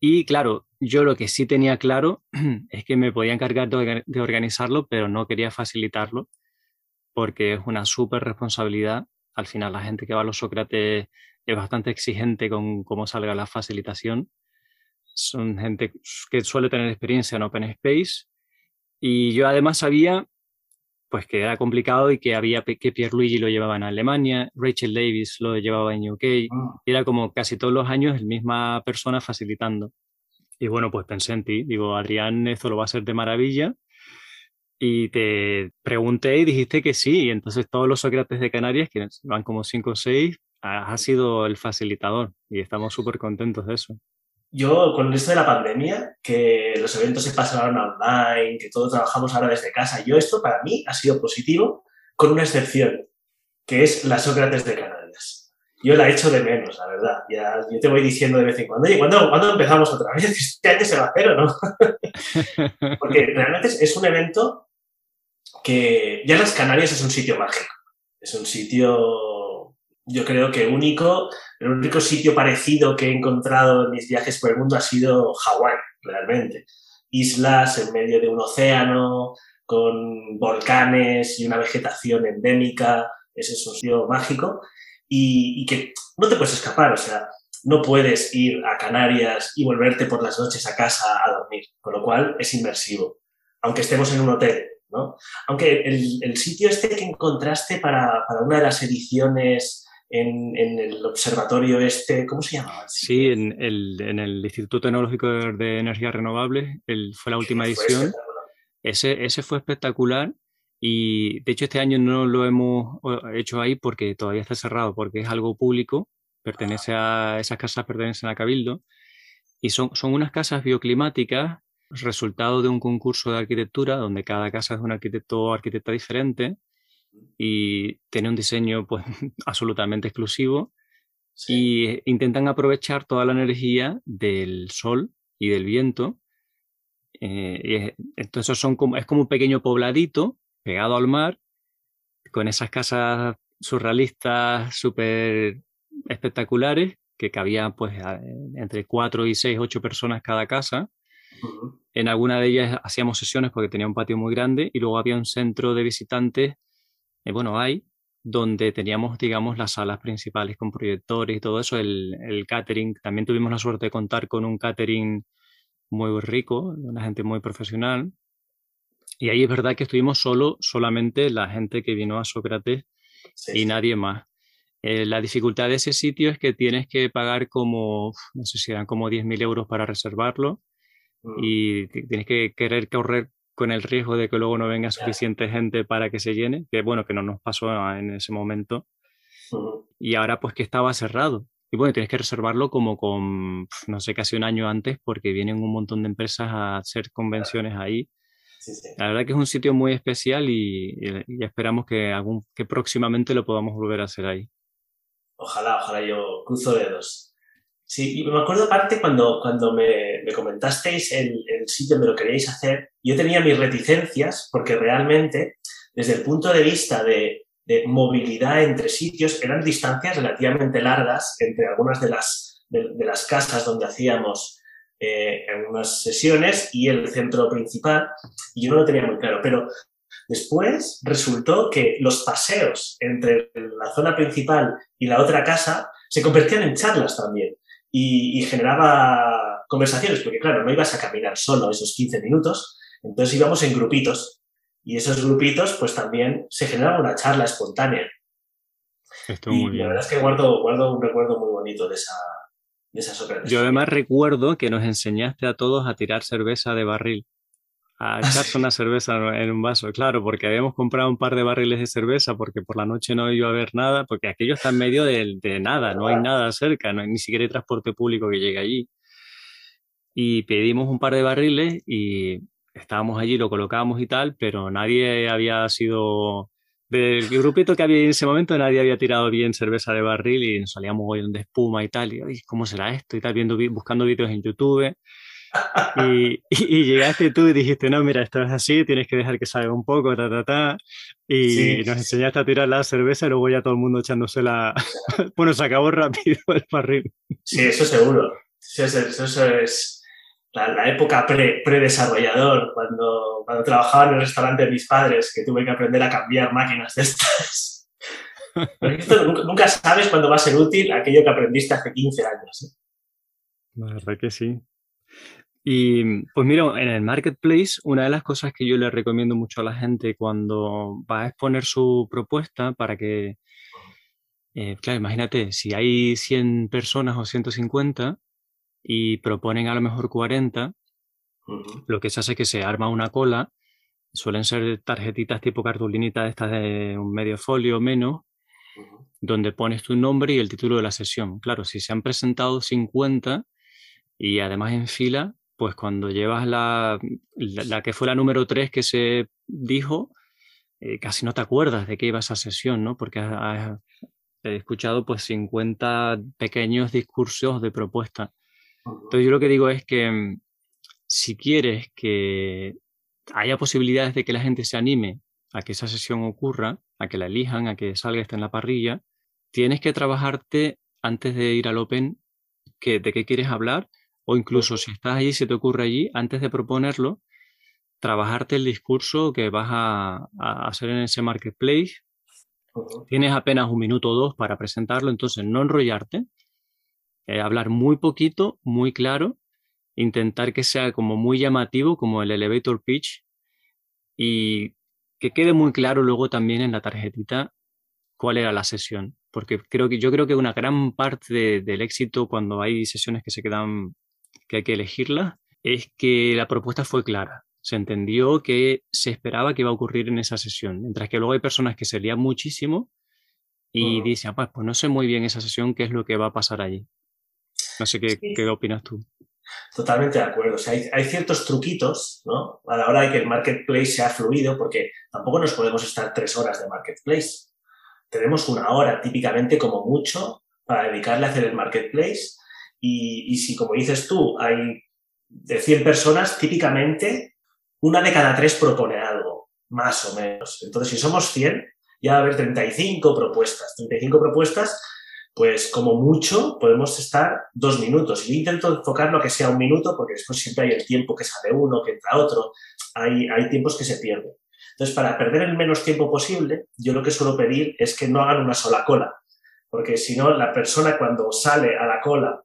Y claro, yo lo que sí tenía claro es que me podía encargar de, de organizarlo, pero no quería facilitarlo porque es una súper responsabilidad. Al final, la gente que va a los Sócrates es bastante exigente con cómo salga la facilitación. Son gente que suele tener experiencia en Open Space. Y yo además sabía pues que era complicado y que había que Pierluigi lo llevaba en Alemania, Rachel Davis lo llevaba en UK, ah. y era como casi todos los años el misma persona facilitando. Y bueno, pues pensé en ti, digo, Adrián, esto lo va a hacer de maravilla. Y te pregunté y dijiste que sí, y entonces todos los Sócrates de Canarias, que van como cinco o seis, has sido el facilitador y estamos súper contentos de eso yo con esto de la pandemia, que los eventos se pasaron online, que todos trabajamos ahora desde casa, yo esto para mí ha sido positivo, con una excepción, que es la Sócrates de Canarias. Yo la echo de menos, la verdad. Ya, yo te voy diciendo de vez en cuando, oye, ¿cuándo, empezamos otra vez? ¿Este año se va a hacer o no? Porque realmente es un evento que ya las Canarias es un sitio mágico. Es un sitio, yo creo que único, el único sitio parecido que he encontrado en mis viajes por el mundo ha sido Hawái, realmente. Islas en medio de un océano, con volcanes y una vegetación endémica. Ese es un sitio mágico y, que no te puedes escapar. O sea, no puedes ir a Canarias y volverte por las noches a casa a dormir, con lo cual es inmersivo. Aunque estemos en un hotel, ¿no? Aunque el, sitio este que encontraste para, una de las ediciones en, el observatorio este, ¿cómo se llamaba? Sí, en el, en el, Instituto Tecnológico de Energías Renovables, fue la última edición. Ese, ese fue espectacular y de hecho este año no lo hemos hecho ahí porque todavía está cerrado, porque es algo público, pertenece a, esas casas pertenecen a Cabildo y son, son unas casas bioclimáticas, resultado de un concurso de arquitectura donde cada casa es un arquitecto o arquitecta diferente y tiene un diseño pues absolutamente exclusivo y intentan aprovechar toda la energía del sol y del viento. Eh, entonces son como, es como un pequeño pobladito pegado al mar, con esas casas surrealistas súper espectaculares, que cabía pues entre cuatro y seis, ocho personas cada casa. En alguna de ellas hacíamos sesiones porque tenía un patio muy grande y luego había un centro de visitantes, eh, bueno, hay, donde teníamos, digamos, las salas principales con proyectores y todo eso, el, el, catering. También tuvimos la suerte de contar con un catering muy rico, una gente muy profesional. Y ahí es verdad que estuvimos solo, solamente la gente que vino a Sócrates y nadie más. Eh, la dificultad de ese sitio es que tienes que pagar como, no sé si eran como 10.000 euros para reservarlo mm. y tienes que querer correr con el riesgo de que luego no venga suficiente gente para que se llene, que bueno, que no nos pasó en ese momento. Y ahora pues que estaba cerrado. Y bueno, tienes que reservarlo como con, no sé, casi un año antes porque vienen un montón de empresas a hacer convenciones ahí la verdad que es un sitio muy especial y, esperamos que, algún, que próximamente lo podamos volver a hacer ahí. Ojalá, ojalá yo cruzo dedos. Sí, y me acuerdo aparte cuando, cuando me, me comentasteis el, sitio donde lo queríais hacer, yo tenía mis reticencias porque realmente, desde el punto de vista de, de movilidad entre sitios, eran distancias relativamente largas entre algunas de las, de las casas donde hacíamos eh, en unas sesiones y el centro principal, y yo no lo tenía muy claro, pero después resultó que los paseos entre la zona principal y la otra casa se convertían en charlas también y, generaba conversaciones, porque claro, no ibas a caminar solo esos 15 minutos, entonces íbamos en grupitos. Y esos grupitos pues también se generaba una charla espontánea. y la verdad es que guardo, guardo un recuerdo muy bonito de esa, yo además recuerdo que nos enseñaste a todos a tirar cerveza de barril, a echarse una cerveza en un vaso, claro, porque habíamos comprado un par de barriles de cerveza porque por la noche no iba a haber nada, porque aquello está en medio de, nada, no hay nada cerca, no hay, ni siquiera hay transporte público que llegue allí. Y pedimos un par de barriles y estábamos allí, lo colocábamos y tal, pero nadie había sido del grupito que había en ese momento nadie había tirado bien cerveza de barril y nos salíamos hoy de espuma y tal, y ¿cómo será esto? Y tal, viendo, buscando vídeos en YouTube. Y, y, llegaste tú y dijiste, no, mira, esto es así, tienes que dejar que salga un poco, ta, ta, ta. Y nos enseñaste a tirar la cerveza y luego ya todo el mundo echándose la... bueno, se acabó rápido el barril. Sí, eso seguro. eso, eso es la, época pre-desarrollador, cuando, cuando trabajaba en el restaurante de mis padres, que tuve que aprender a cambiar máquinas de estas. nunca, sabes cuándo va a ser útil aquello que aprendiste hace 15 años. ¿eh? La verdad que sí. Y pues mira, en el marketplace, una de las cosas que yo le recomiendo mucho a la gente cuando va a exponer su propuesta para que, eh, claro, imagínate, si hay 100 personas o 150, y proponen a lo mejor 40, lo que se hace es que se arma una cola, suelen ser tarjetitas tipo cartulinita estas de un medio folio o menos, donde pones tu nombre y el título de la sesión. Claro, si se han presentado 50 y además en fila, pues cuando llevas la, la, que fue la número 3 que se dijo, eh, casi no te acuerdas de qué iba esa sesión, ¿no? Porque has, he escuchado pues 50 pequeños discursos de propuesta. Entonces yo lo que digo es que mm, si quieres que haya posibilidades de que la gente se anime a que esa sesión ocurra, a que la elijan, a que salga esta en la parrilla, tienes que trabajarte antes de ir al Open que, de qué quieres hablar o incluso si estás allí, si te ocurre allí, antes de proponerlo, trabajarte el discurso que vas a, hacer en ese marketplace. Tienes apenas un minuto o dos para presentarlo, entonces no enrollarte, eh, hablar muy poquito, muy claro, intentar que sea como muy llamativo, como el elevator pitch, y que quede muy claro luego también en la tarjetita cuál era la sesión, porque creo que yo creo que una gran parte del éxito cuando hay sesiones que se quedan que hay que elegirlas es que la propuesta fue clara. Se entendió que se esperaba que iba a ocurrir en esa sesión, mientras que luego hay personas que se lían muchísimo y dicen, ah, pues, pues no sé muy bien esa sesión qué es lo que va a pasar allí. No sé qué, qué opinas tú. Totalmente de acuerdo. O sea, hay, ciertos truquitos, ¿no? A la hora de que el marketplace sea fluido, porque tampoco nos podemos estar tres horas de marketplace. Tenemos una hora típicamente como mucho para dedicarle a hacer el marketplace. Y, y si, como dices tú, hay de 100 personas, típicamente una de cada tres propone algo, más o menos. Entonces, si somos 100, ya va a haber 35 propuestas. 35 propuestas pues como mucho podemos estar dos minutos. Yo intento enfocar lo que sea un minuto porque después siempre hay el tiempo que sale uno, que entra otro, hay, hay tiempos que se pierden. Entonces, para perder el menos tiempo posible, yo lo que suelo pedir es que no hagan una sola cola, porque si no, la persona cuando sale a la cola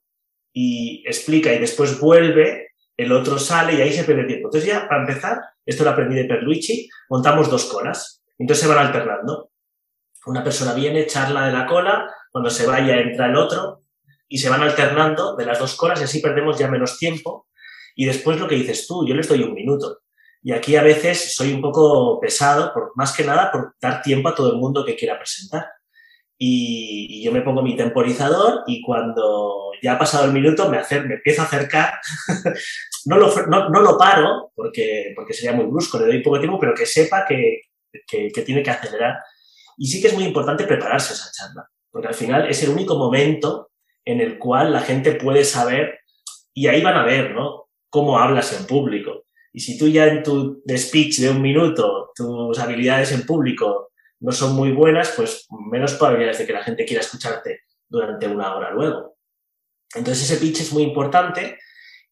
y explica y después vuelve, el otro sale y ahí se pierde tiempo. Entonces ya, para empezar, esto lo aprendí de Perluigi, montamos dos colas. Entonces se van alternando. Una persona viene, charla de la cola, cuando se vaya entra el otro y se van alternando de las dos colas y así perdemos ya menos tiempo. Y después lo que dices tú, yo les doy un minuto. Y aquí a veces soy un poco pesado, por, más que nada por dar tiempo a todo el mundo que quiera presentar. Y, yo me pongo mi temporizador y cuando ya ha pasado el minuto me, me empiezo a acercar. no, lo, no, no, lo paro porque, porque sería muy brusco, le doy poco tiempo, pero que sepa que, que, que tiene que acelerar. Y sí que es muy importante prepararse esa charla porque al final es el único momento en el cual la gente puede saber, y ahí van a ver, ¿no? Cómo hablas en público. Y si tú ya en tu speech de un minuto, tus habilidades en público no son muy buenas, pues menos probabilidades de que la gente quiera escucharte durante una hora luego. Entonces ese pitch es muy importante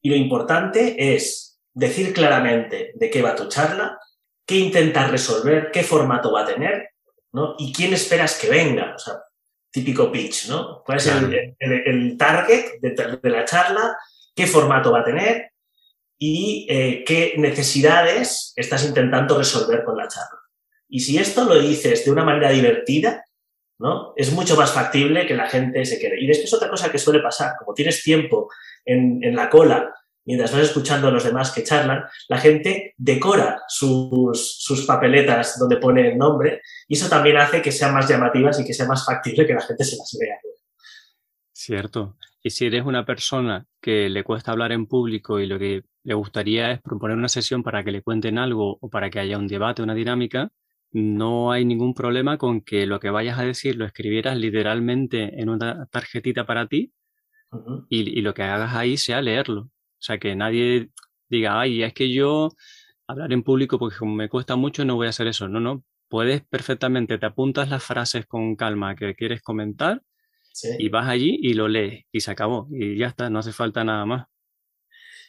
y lo importante es decir claramente de qué va tu charla, qué intentas resolver, qué formato va a tener, ¿no? Y quién esperas que venga. O sea, típico pitch, ¿no? ¿Cuál es el, target de, la charla? ¿Qué formato va a tener? Y eh, qué necesidades estás intentando resolver con la charla. Y si esto lo dices de una manera divertida, ¿no? Es mucho más factible que la gente se quede. Y después otra cosa que suele pasar, como tienes tiempo en, en la cola mientras vas escuchando a los demás que charlan, la gente decora sus, sus, papeletas donde pone el nombre y eso también hace que sean más llamativas y que sea más factible que la gente se las vea. Cierto. Y si eres una persona que le cuesta hablar en público y lo que le gustaría es proponer una sesión para que le cuenten algo o para que haya un debate, una dinámica, no hay ningún problema con que lo que vayas a decir lo escribieras literalmente en una tarjetita para ti y, y, lo que hagas ahí sea leerlo. O sea, que nadie diga, ay, es que yo hablar en público porque como me cuesta mucho no voy a hacer eso. No, no, puedes perfectamente, te apuntas las frases con calma que quieres comentar y vas allí y lo lees y se acabó y ya está, no hace falta nada más.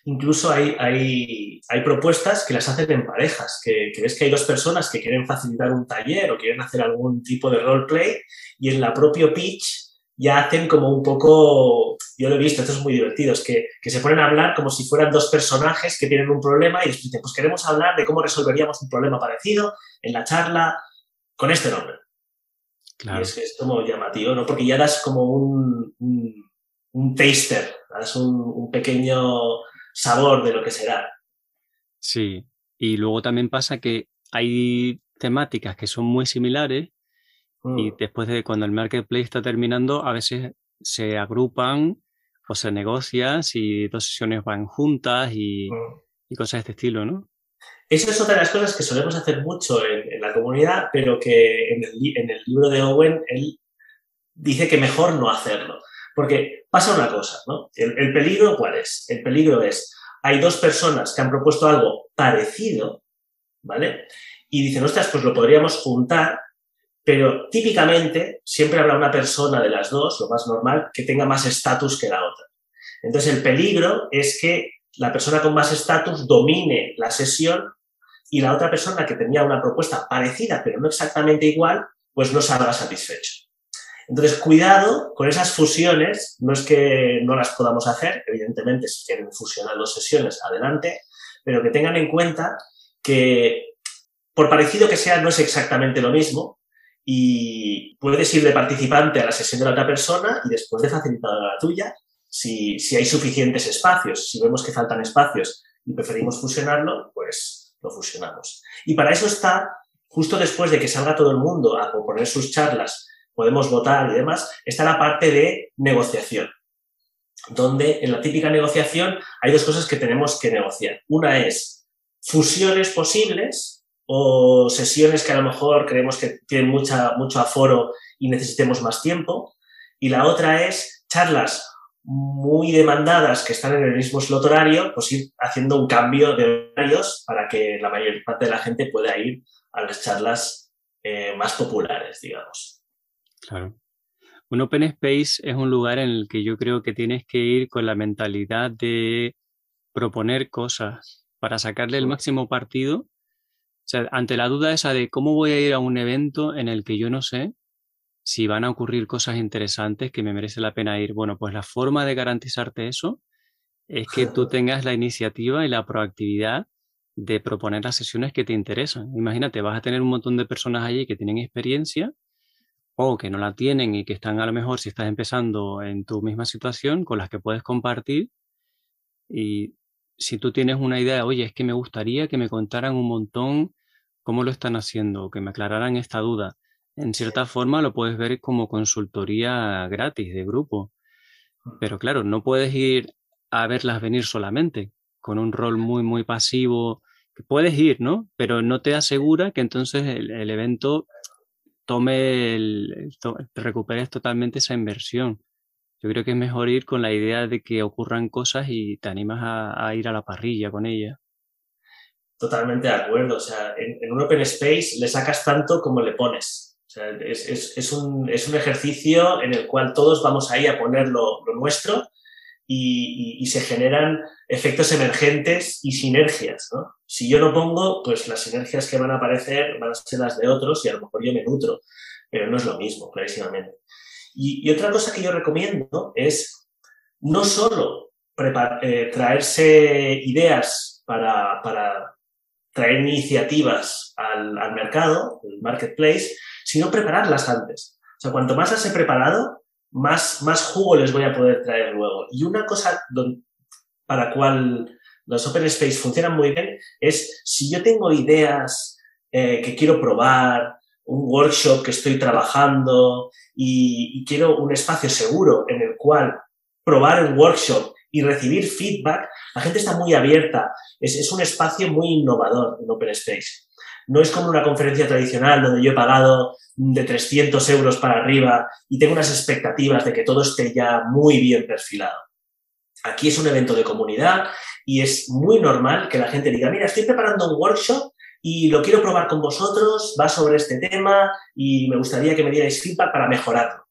Incluso hay, hay, hay propuestas que las hacen en parejas, que, que, ves que hay dos personas que quieren facilitar un taller o quieren hacer algún tipo de roleplay y en la propio pitch ya hacen como un poco, yo lo he visto, esto es muy divertido, es que, que, se ponen a hablar como si fueran dos personajes que tienen un problema y dicen, pues queremos hablar de cómo resolveríamos un problema parecido en la charla con este nombre. Claro. Y es que es como llamativo, ¿no? Porque ya das como un, un, taster, das un, un pequeño sabor de lo que será. Sí, y luego también pasa que hay temáticas que son muy similares y mm. después de cuando el marketplace está terminando, a veces se agrupan o se negocian si dos sesiones van juntas y, mm. y cosas de este estilo, ¿no? Esa es otra de las cosas que solemos hacer mucho en, la comunidad, pero que en el, en el, libro de Owen él dice que mejor no hacerlo. Porque pasa una cosa, ¿no? El, el, peligro, ¿cuál es? El peligro es, hay dos personas que han propuesto algo parecido, ¿vale? Y dicen, ostras, pues lo podríamos juntar pero típicamente siempre habrá una persona de las dos, lo más normal, que tenga más estatus que la otra. Entonces el peligro es que la persona con más estatus domine la sesión y la otra persona que tenía una propuesta parecida, pero no exactamente igual, pues no salga satisfecho. Entonces, cuidado con esas fusiones, no es que no las podamos hacer, evidentemente, si quieren fusionar dos sesiones, adelante, pero que tengan en cuenta que por parecido que sea, no es exactamente lo mismo y puedes ir de participante a la sesión de la otra persona y después de facilitador a la tuya, si, si hay suficientes espacios, si vemos que faltan espacios y preferimos fusionarlo, pues lo fusionamos. Y para eso está, justo después de que salga todo el mundo a proponer sus charlas, podemos votar y demás, está la parte de negociación donde en la típica negociación hay dos cosas que tenemos que negociar. Una es fusiones posibles o sesiones que a lo mejor creemos que tienen mucha, mucho aforo y necesitemos más tiempo. Y la otra es charlas muy demandadas que están en el mismo slot horario, pues ir haciendo un cambio de horarios para que la mayor parte de la gente pueda ir a las charlas eh, más populares, digamos. Claro. Un open space es un lugar en el que yo creo que tienes que ir con la mentalidad de proponer cosas para sacarle el máximo partido. O sea, ante la duda esa de cómo voy a ir a un evento en el que yo no sé si van a ocurrir cosas interesantes que me merece la pena ir. Bueno, pues la forma de garantizarte eso es que tú tengas la iniciativa y la proactividad de proponer las sesiones que te interesan. Imagínate, vas a tener un montón de personas allí que tienen experiencia o que no la tienen y que están a lo mejor si estás empezando en tu misma situación con las que puedes compartir. Y si tú tienes una idea, oye, es que me gustaría que me contaran un montón cómo lo están haciendo, que me aclararan esta duda. En cierta forma lo puedes ver como consultoría gratis de grupo. Pero claro, no puedes ir a verlas venir solamente, con un rol muy, muy pasivo. Puedes ir, ¿no? Pero no te asegura que entonces el evento tome el, recuperes totalmente esa inversión. Yo creo que es mejor ir con la idea de que ocurran cosas y te animas a, ir a la parrilla con ella. Totalmente de acuerdo. O sea, en, un open space le sacas tanto como le pones. O sea, es, un, ejercicio en el cual todos vamos ahí a poner lo, nuestro y, se generan efectos emergentes y sinergias. ¿no? Si yo no pongo, pues las sinergias que van a aparecer van a ser las de otros y a lo mejor yo me nutro, pero no es lo mismo, clarísimamente. Y, otra cosa que yo recomiendo es no solo eh, traerse ideas para, traer iniciativas al, mercado, el marketplace, sino prepararlas antes. O sea, cuanto más las he preparado, más, más jugo les voy a poder traer luego. Y una cosa para cual los Open Space funcionan muy bien es si yo tengo ideas eh, que quiero probar, un workshop que estoy trabajando y, quiero un espacio seguro en el cual probar el workshop y recibir feedback, la gente está muy abierta. Es, es un espacio muy innovador en Open Space. No es como una conferencia tradicional donde yo he pagado de 300 euros para arriba y tengo unas expectativas de que todo esté ya muy bien perfilado. Aquí es un evento de comunidad y es muy normal que la gente diga, mira, estoy preparando un workshop y lo quiero probar con vosotros, va sobre este tema y me gustaría que me dierais feedback para mejorarlo.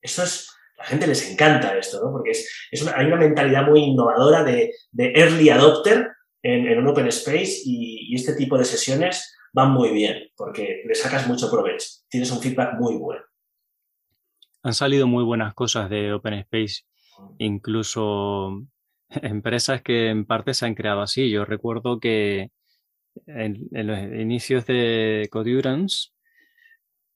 Eso es, la gente les encanta esto, ¿no? Porque es, hay una mentalidad muy innovadora de, early adopter en, un open space y, este tipo de sesiones van muy bien porque le sacas mucho provecho, tienes un feedback muy bueno. Han salido muy buenas cosas de Open Space, incluso empresas que en parte se han creado así. Yo recuerdo que en, los inicios de Codurance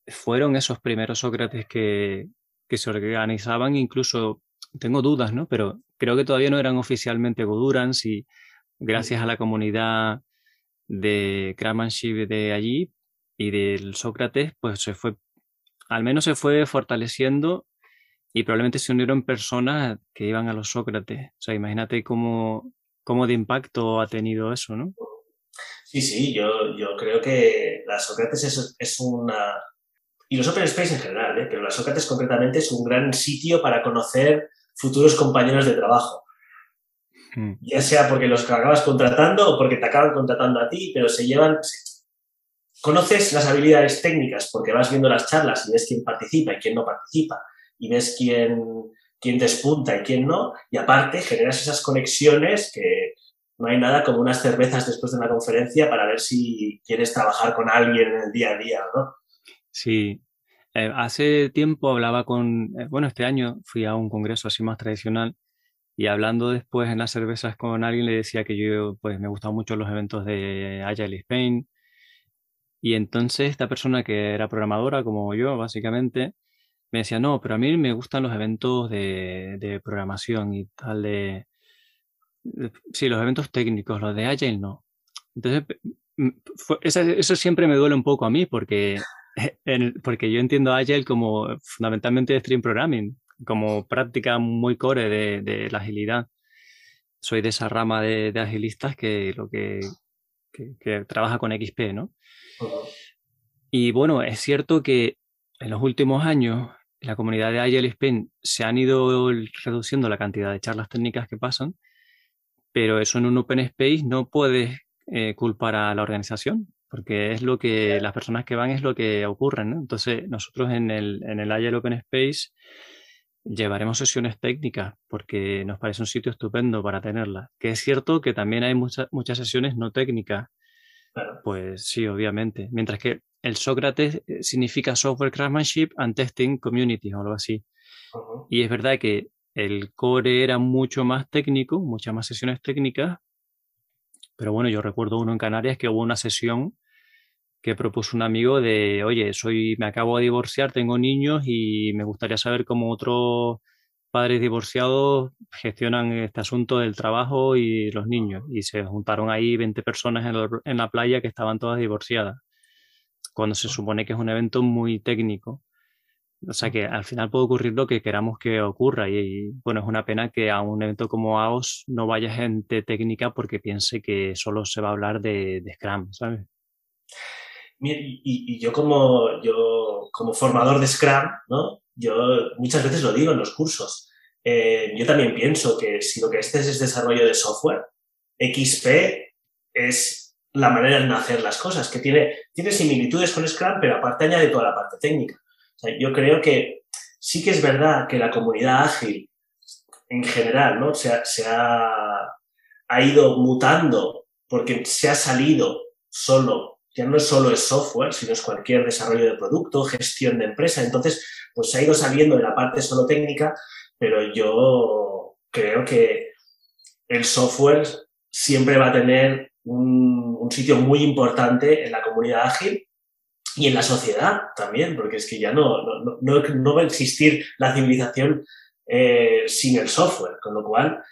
fueron esos primeros Sócrates que, que, se organizaban, incluso tengo dudas, ¿no? Pero creo que todavía no eran oficialmente Codurance y gracias a la comunidad de craftsmanship de allí y del Sócrates, pues se fue, al menos se fue fortaleciendo y probablemente se unieron personas que iban a los Sócrates. O sea, imagínate cómo, cómo de impacto ha tenido eso, ¿no? Sí, sí, yo, yo creo que la Sócrates es, es una... Y los Open Space en general, ¿eh? pero la Sócrates concretamente es un gran sitio para conocer futuros compañeros de trabajo. Hmm. Ya sea porque los acabas contratando o porque te acaban contratando a ti, pero se llevan... Conoces las habilidades técnicas porque vas viendo las charlas y ves quién participa y quién no participa y ves quién, quién despunta y quién no, y aparte generas esas conexiones que no hay nada como unas cervezas después de una conferencia para ver si quieres trabajar con alguien en el día a día, ¿no? Sí. Eh, hace tiempo hablaba con, eh, bueno, este año fui a un congreso así más tradicional y hablando después en las cervezas con alguien le decía que yo pues me gustaban mucho los eventos de Agile Spain Y entonces esta persona que era programadora, como yo, básicamente, me decía, no, pero a mí me gustan los eventos de, programación y tal de, Sí, los eventos técnicos, los de Agile no. Entonces, eso, siempre me duele un poco a mí porque, porque yo entiendo Agile como fundamentalmente Stream Programming, como práctica muy core de, la agilidad. Soy de esa rama de, agilistas que lo que, que, trabaja con XP, ¿no? Y bueno, es cierto que en los últimos años la comunidad de Agile Spain se han ido reduciendo la cantidad de charlas técnicas que pasan, pero eso en un open space no puedes eh, culpar a la organización, porque es lo que las personas que van es lo que ocurre, ¿no? Entonces, nosotros en el, en el Agile Open Space llevaremos sesiones técnicas porque nos parece un sitio estupendo para tenerlas. Que es cierto que también hay muchas muchas sesiones no técnicas. Pues sí, obviamente. Mientras que el Sócrates eh, significa Software Craftsmanship and Testing Community o algo así. Y es verdad que el core era mucho más técnico, muchas más sesiones técnicas, pero bueno, yo recuerdo uno en Canarias que hubo una sesión que propuso un amigo de, oye, soy, me acabo de divorciar, tengo niños y me gustaría saber cómo otros padres divorciados gestionan este asunto del trabajo y los niños. Y se juntaron ahí 20 personas en, en la playa que estaban todas divorciadas cuando se supone que es un evento muy técnico. O sea que al final puede ocurrir lo que queramos que ocurra y, bueno, es una pena que a un evento como AOS no vaya gente técnica porque piense que solo se va a hablar de, Scrum, ¿sabes? Y, yo, como, yo como formador de Scrum, ¿no? yo muchas veces lo digo en los cursos, eh, yo también pienso que si lo que este es desarrollo de software, XP es la manera de hacer las cosas, que tiene, tiene similitudes con Scrum, pero aparte añade toda la parte técnica. yo creo que sí que es verdad que la comunidad ágil en general ¿no? se, ha, ha, ido mutando porque se ha salido solo, ya no es solo el software, sino es cualquier desarrollo de producto, gestión de empresa. Entonces, pues se ha ido saliendo de la parte solo técnica, pero yo creo que el software siempre va a tener un, sitio muy importante en la comunidad ágil y en la sociedad también, porque es que ya no, no, no, va a existir la civilización eh, sin el software, con lo cual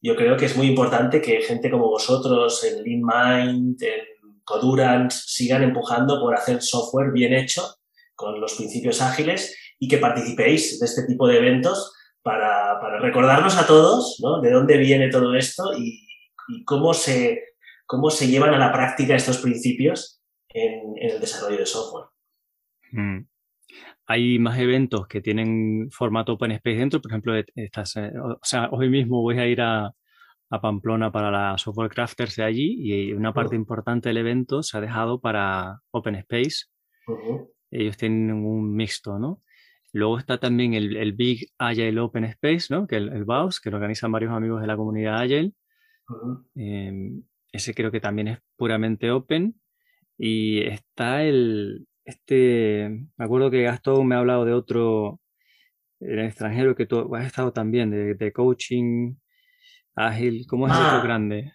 yo creo que es muy importante que gente como vosotros en LeanMind, en Codurance, sigan empujando por hacer software bien hecho con los principios ágiles y que participéis de este tipo de eventos para, recordarnos a todos ¿no? de dónde viene todo esto y, cómo se cómo se llevan a la práctica estos principios en, el desarrollo de software. Mm. Hay más eventos que tienen formato Open Space dentro, por ejemplo, eh, o sea, hoy mismo voy a ir a, Pamplona para la Software Crafters de allí y una parte importante del evento se ha dejado para Open Space. Ellos tienen un mixto, ¿no? Luego está también el, Big Agile Open Space, ¿no? Que el, el BAUS, que lo organizan varios amigos de la comunidad Agile. Ese creo que también es puramente open. Y está el, este, me acuerdo que Gastón me ha hablado de otro el extranjero que tú has estado también, de, coaching ágil. ¿Cómo es otro ah. grande?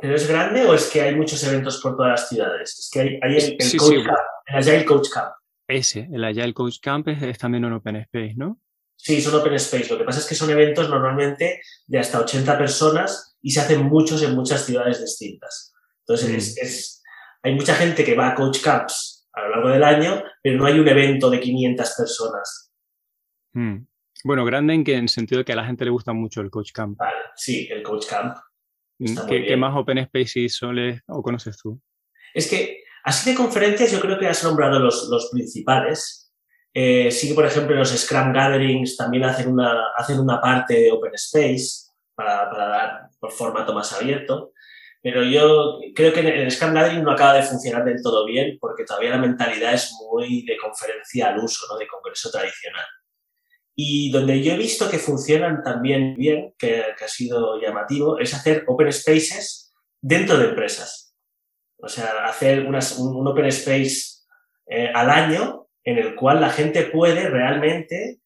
¿Pero es grande o es que hay muchos eventos por todas las ciudades? Es que hay, el, Coach Camp, el Agile Coach Camp. Ese, el Agile Coach Camp es, también un Open Space, ¿no? Sí, son Open Space. Lo que pasa es que son eventos normalmente de hasta 80 personas y se hacen muchos en muchas ciudades distintas. Entonces, mm. es, hay mucha gente que va a coach camps a lo largo del año, pero no hay un evento de 500 personas. Mm. Bueno, grande en que en el sentido de que a la gente le gusta mucho el coach camp. Vale, sí, el coach camp. Mm, ¿Qué, más open spaces soles o conoces tú? Es que así de conferencias yo creo que has nombrado los, los principales. Eh, sí que, por ejemplo, los Scrum Gatherings también hacen una, hacen una parte de Open Space para, para dar por formato más abierto. Pero yo creo que el Scrum Gathering no acaba de funcionar del todo bien porque todavía la mentalidad es muy de conferencia al uso, ¿no? de congreso tradicional. Y donde yo he visto que funcionan también bien, que, ha sido llamativo, es hacer open spaces dentro de empresas. O sea, hacer un, open space eh, al año en el cual la gente puede realmente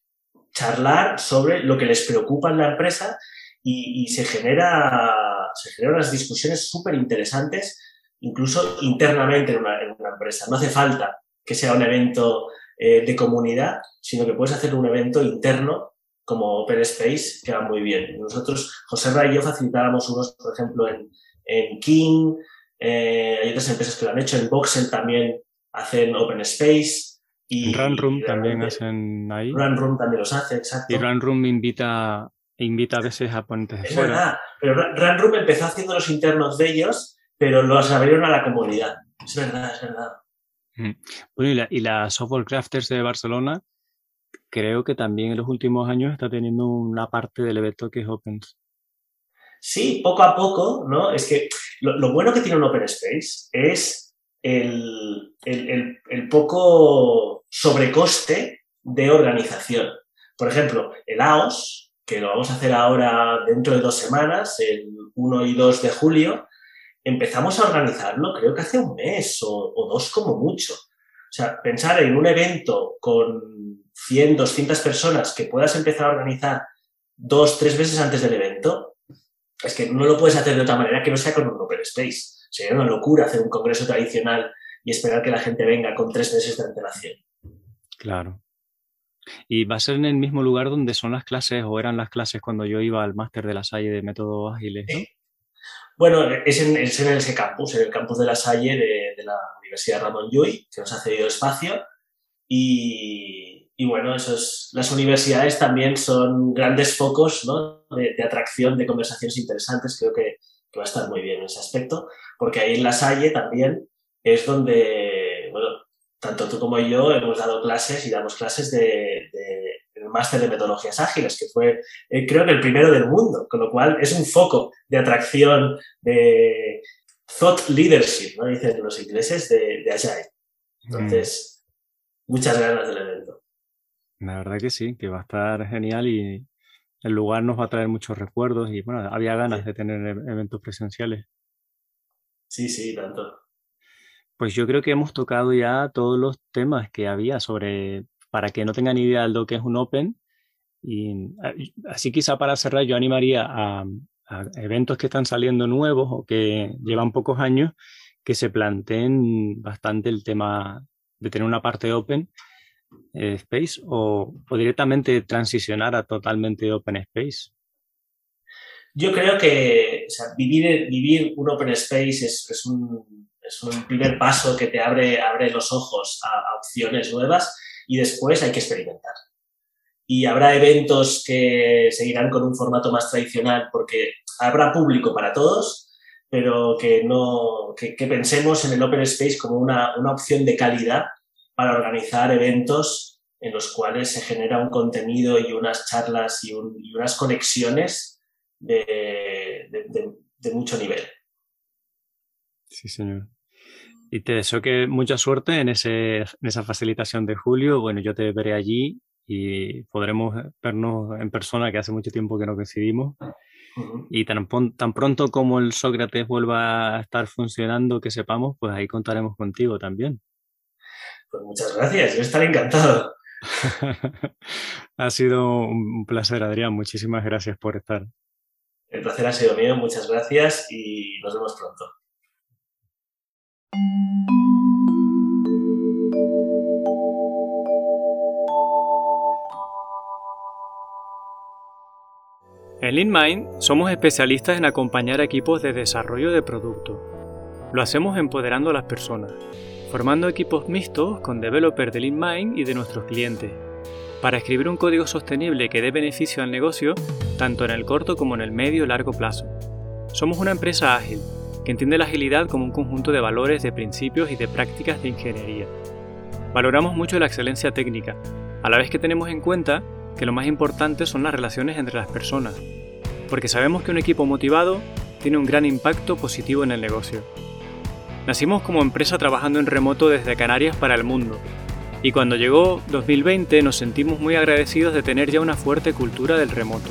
charlar sobre lo que les preocupa en la empresa y, se, genera, se generan unas discusiones súper interesantes, incluso internamente en una, empresa. No hace falta que sea un evento eh, de comunidad, sino que puedes hacer un evento interno como Open Space, que va muy bien. Nosotros, José Ra y yo facilitábamos unos, por ejemplo, en, en King, eh, hay otras empresas que lo han hecho, en Voxel también hacen Open Space. Y, Run Room también hacen ahí. Run Room también los hace, exacto. Y Run Room invita, invita a veces a ponentes Es verdad, pero Run Room empezó haciendo los internos de ellos, pero los abrieron a la comunidad. Es verdad, es verdad. Bueno, y la, y la Software Crafters de Barcelona, creo que también en los últimos años está teniendo una parte del evento que es Open. Sí, poco a poco, ¿no? Es que lo, bueno que tiene un Open Space es el, el, poco sobrecoste de organización. Por ejemplo, el AOS, que lo vamos a hacer ahora dentro de dos semanas, el 1 y 2 de julio, empezamos a organizarlo creo que hace un mes o, dos como mucho. O sea, pensar en un evento con 100, 200 personas que puedas empezar a organizar dos, tres meses antes del evento, es que no lo puedes hacer de otra manera que no sea con un Open Space. Sería una locura hacer un congreso tradicional y esperar que la gente venga con tres meses de antelación. Claro. ¿Y va a ser en el mismo lugar donde son las clases o eran las clases cuando yo iba al máster de la Salle de métodos ágiles? Bueno, es en, ese campus, en el campus de la Salle de, la Universidad Ramón Llull, que nos ha cedido espacio. Y, bueno, esos, las universidades también son grandes focos de, atracción de conversaciones interesantes. Creo que, va a estar muy bien en ese aspecto, porque ahí en la Salle también es donde, bueno, tanto tú como yo hemos dado clases y damos clases de máster de metodologías ágiles, que fue eh, creo que el primero del mundo, con lo cual es un foco de atracción de thought leadership, ¿no? dicen los ingleses, de, de Agile. Entonces, muchas ganas del evento. La verdad que sí, que va a estar genial y el lugar nos va a traer muchos recuerdos y bueno, había ganas de tener e-, eventos presenciales. Sí, sí, tanto. Pues yo creo que hemos tocado ya todos los temas que había sobre para que no tengan idea de lo que es un Open. Y así quizá para cerrar, yo animaría a, eventos que están saliendo nuevos o que llevan pocos años que se planteen bastante el tema de tener una parte Open eh, Space o, directamente transicionar a totalmente Open Space. Yo creo que vivir, vivir un Open Space es, un, primer paso que te abre, abre los ojos a opciones nuevas y después hay que experimentar. Y habrá eventos que seguirán con un formato más tradicional porque habrá público para todos, pero que, no, que, pensemos en el Open Space como una, una, opción de calidad para organizar eventos en los cuales se genera un contenido y unas charlas y, unas conexiones de, de mucho nivel. Sí, señor. Y te deseo que mucha suerte en, ese, en esa facilitación de julio. Bueno, yo te veré allí y podremos vernos en persona, que hace mucho tiempo que no coincidimos. Y tan, tan pronto como el Sócrates vuelva a estar funcionando, que sepamos, pues ahí contaremos contigo también. Pues muchas gracias, yo estaré encantado. ha sido un placer, Adrián. Muchísimas gracias por estar. El placer ha sido mío, muchas gracias y nos vemos pronto. En LeanMind somos especialistas en acompañar equipos de desarrollo de producto. Lo hacemos empoderando a las personas, formando equipos mixtos con developers de LeanMind y de nuestros clientes, para escribir un código sostenible que dé beneficio al negocio tanto en el corto como en el medio y largo plazo. Somos una empresa ágil que entiende la agilidad como un conjunto de valores, de principios y de prácticas de ingeniería. Valoramos mucho la excelencia técnica, a la vez que tenemos en cuenta que lo más importante son las relaciones entre las personas, porque sabemos que un equipo motivado tiene un gran impacto positivo en el negocio. Nacimos como empresa trabajando en remoto desde Canarias para el mundo, y cuando llegó 2020 nos sentimos muy agradecidos de tener ya una fuerte cultura del remoto.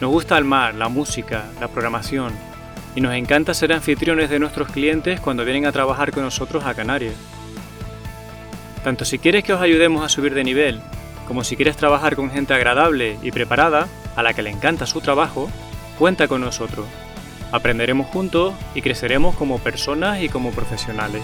Nos gusta el mar, la música, la programación, y nos encanta ser anfitriones de nuestros clientes cuando vienen a trabajar con nosotros a Canarias. Tanto si quieres que os ayudemos a subir de nivel, como si quieres trabajar con gente agradable y preparada, a la que le encanta su trabajo, cuenta con nosotros. Aprenderemos juntos y creceremos como personas y como profesionales.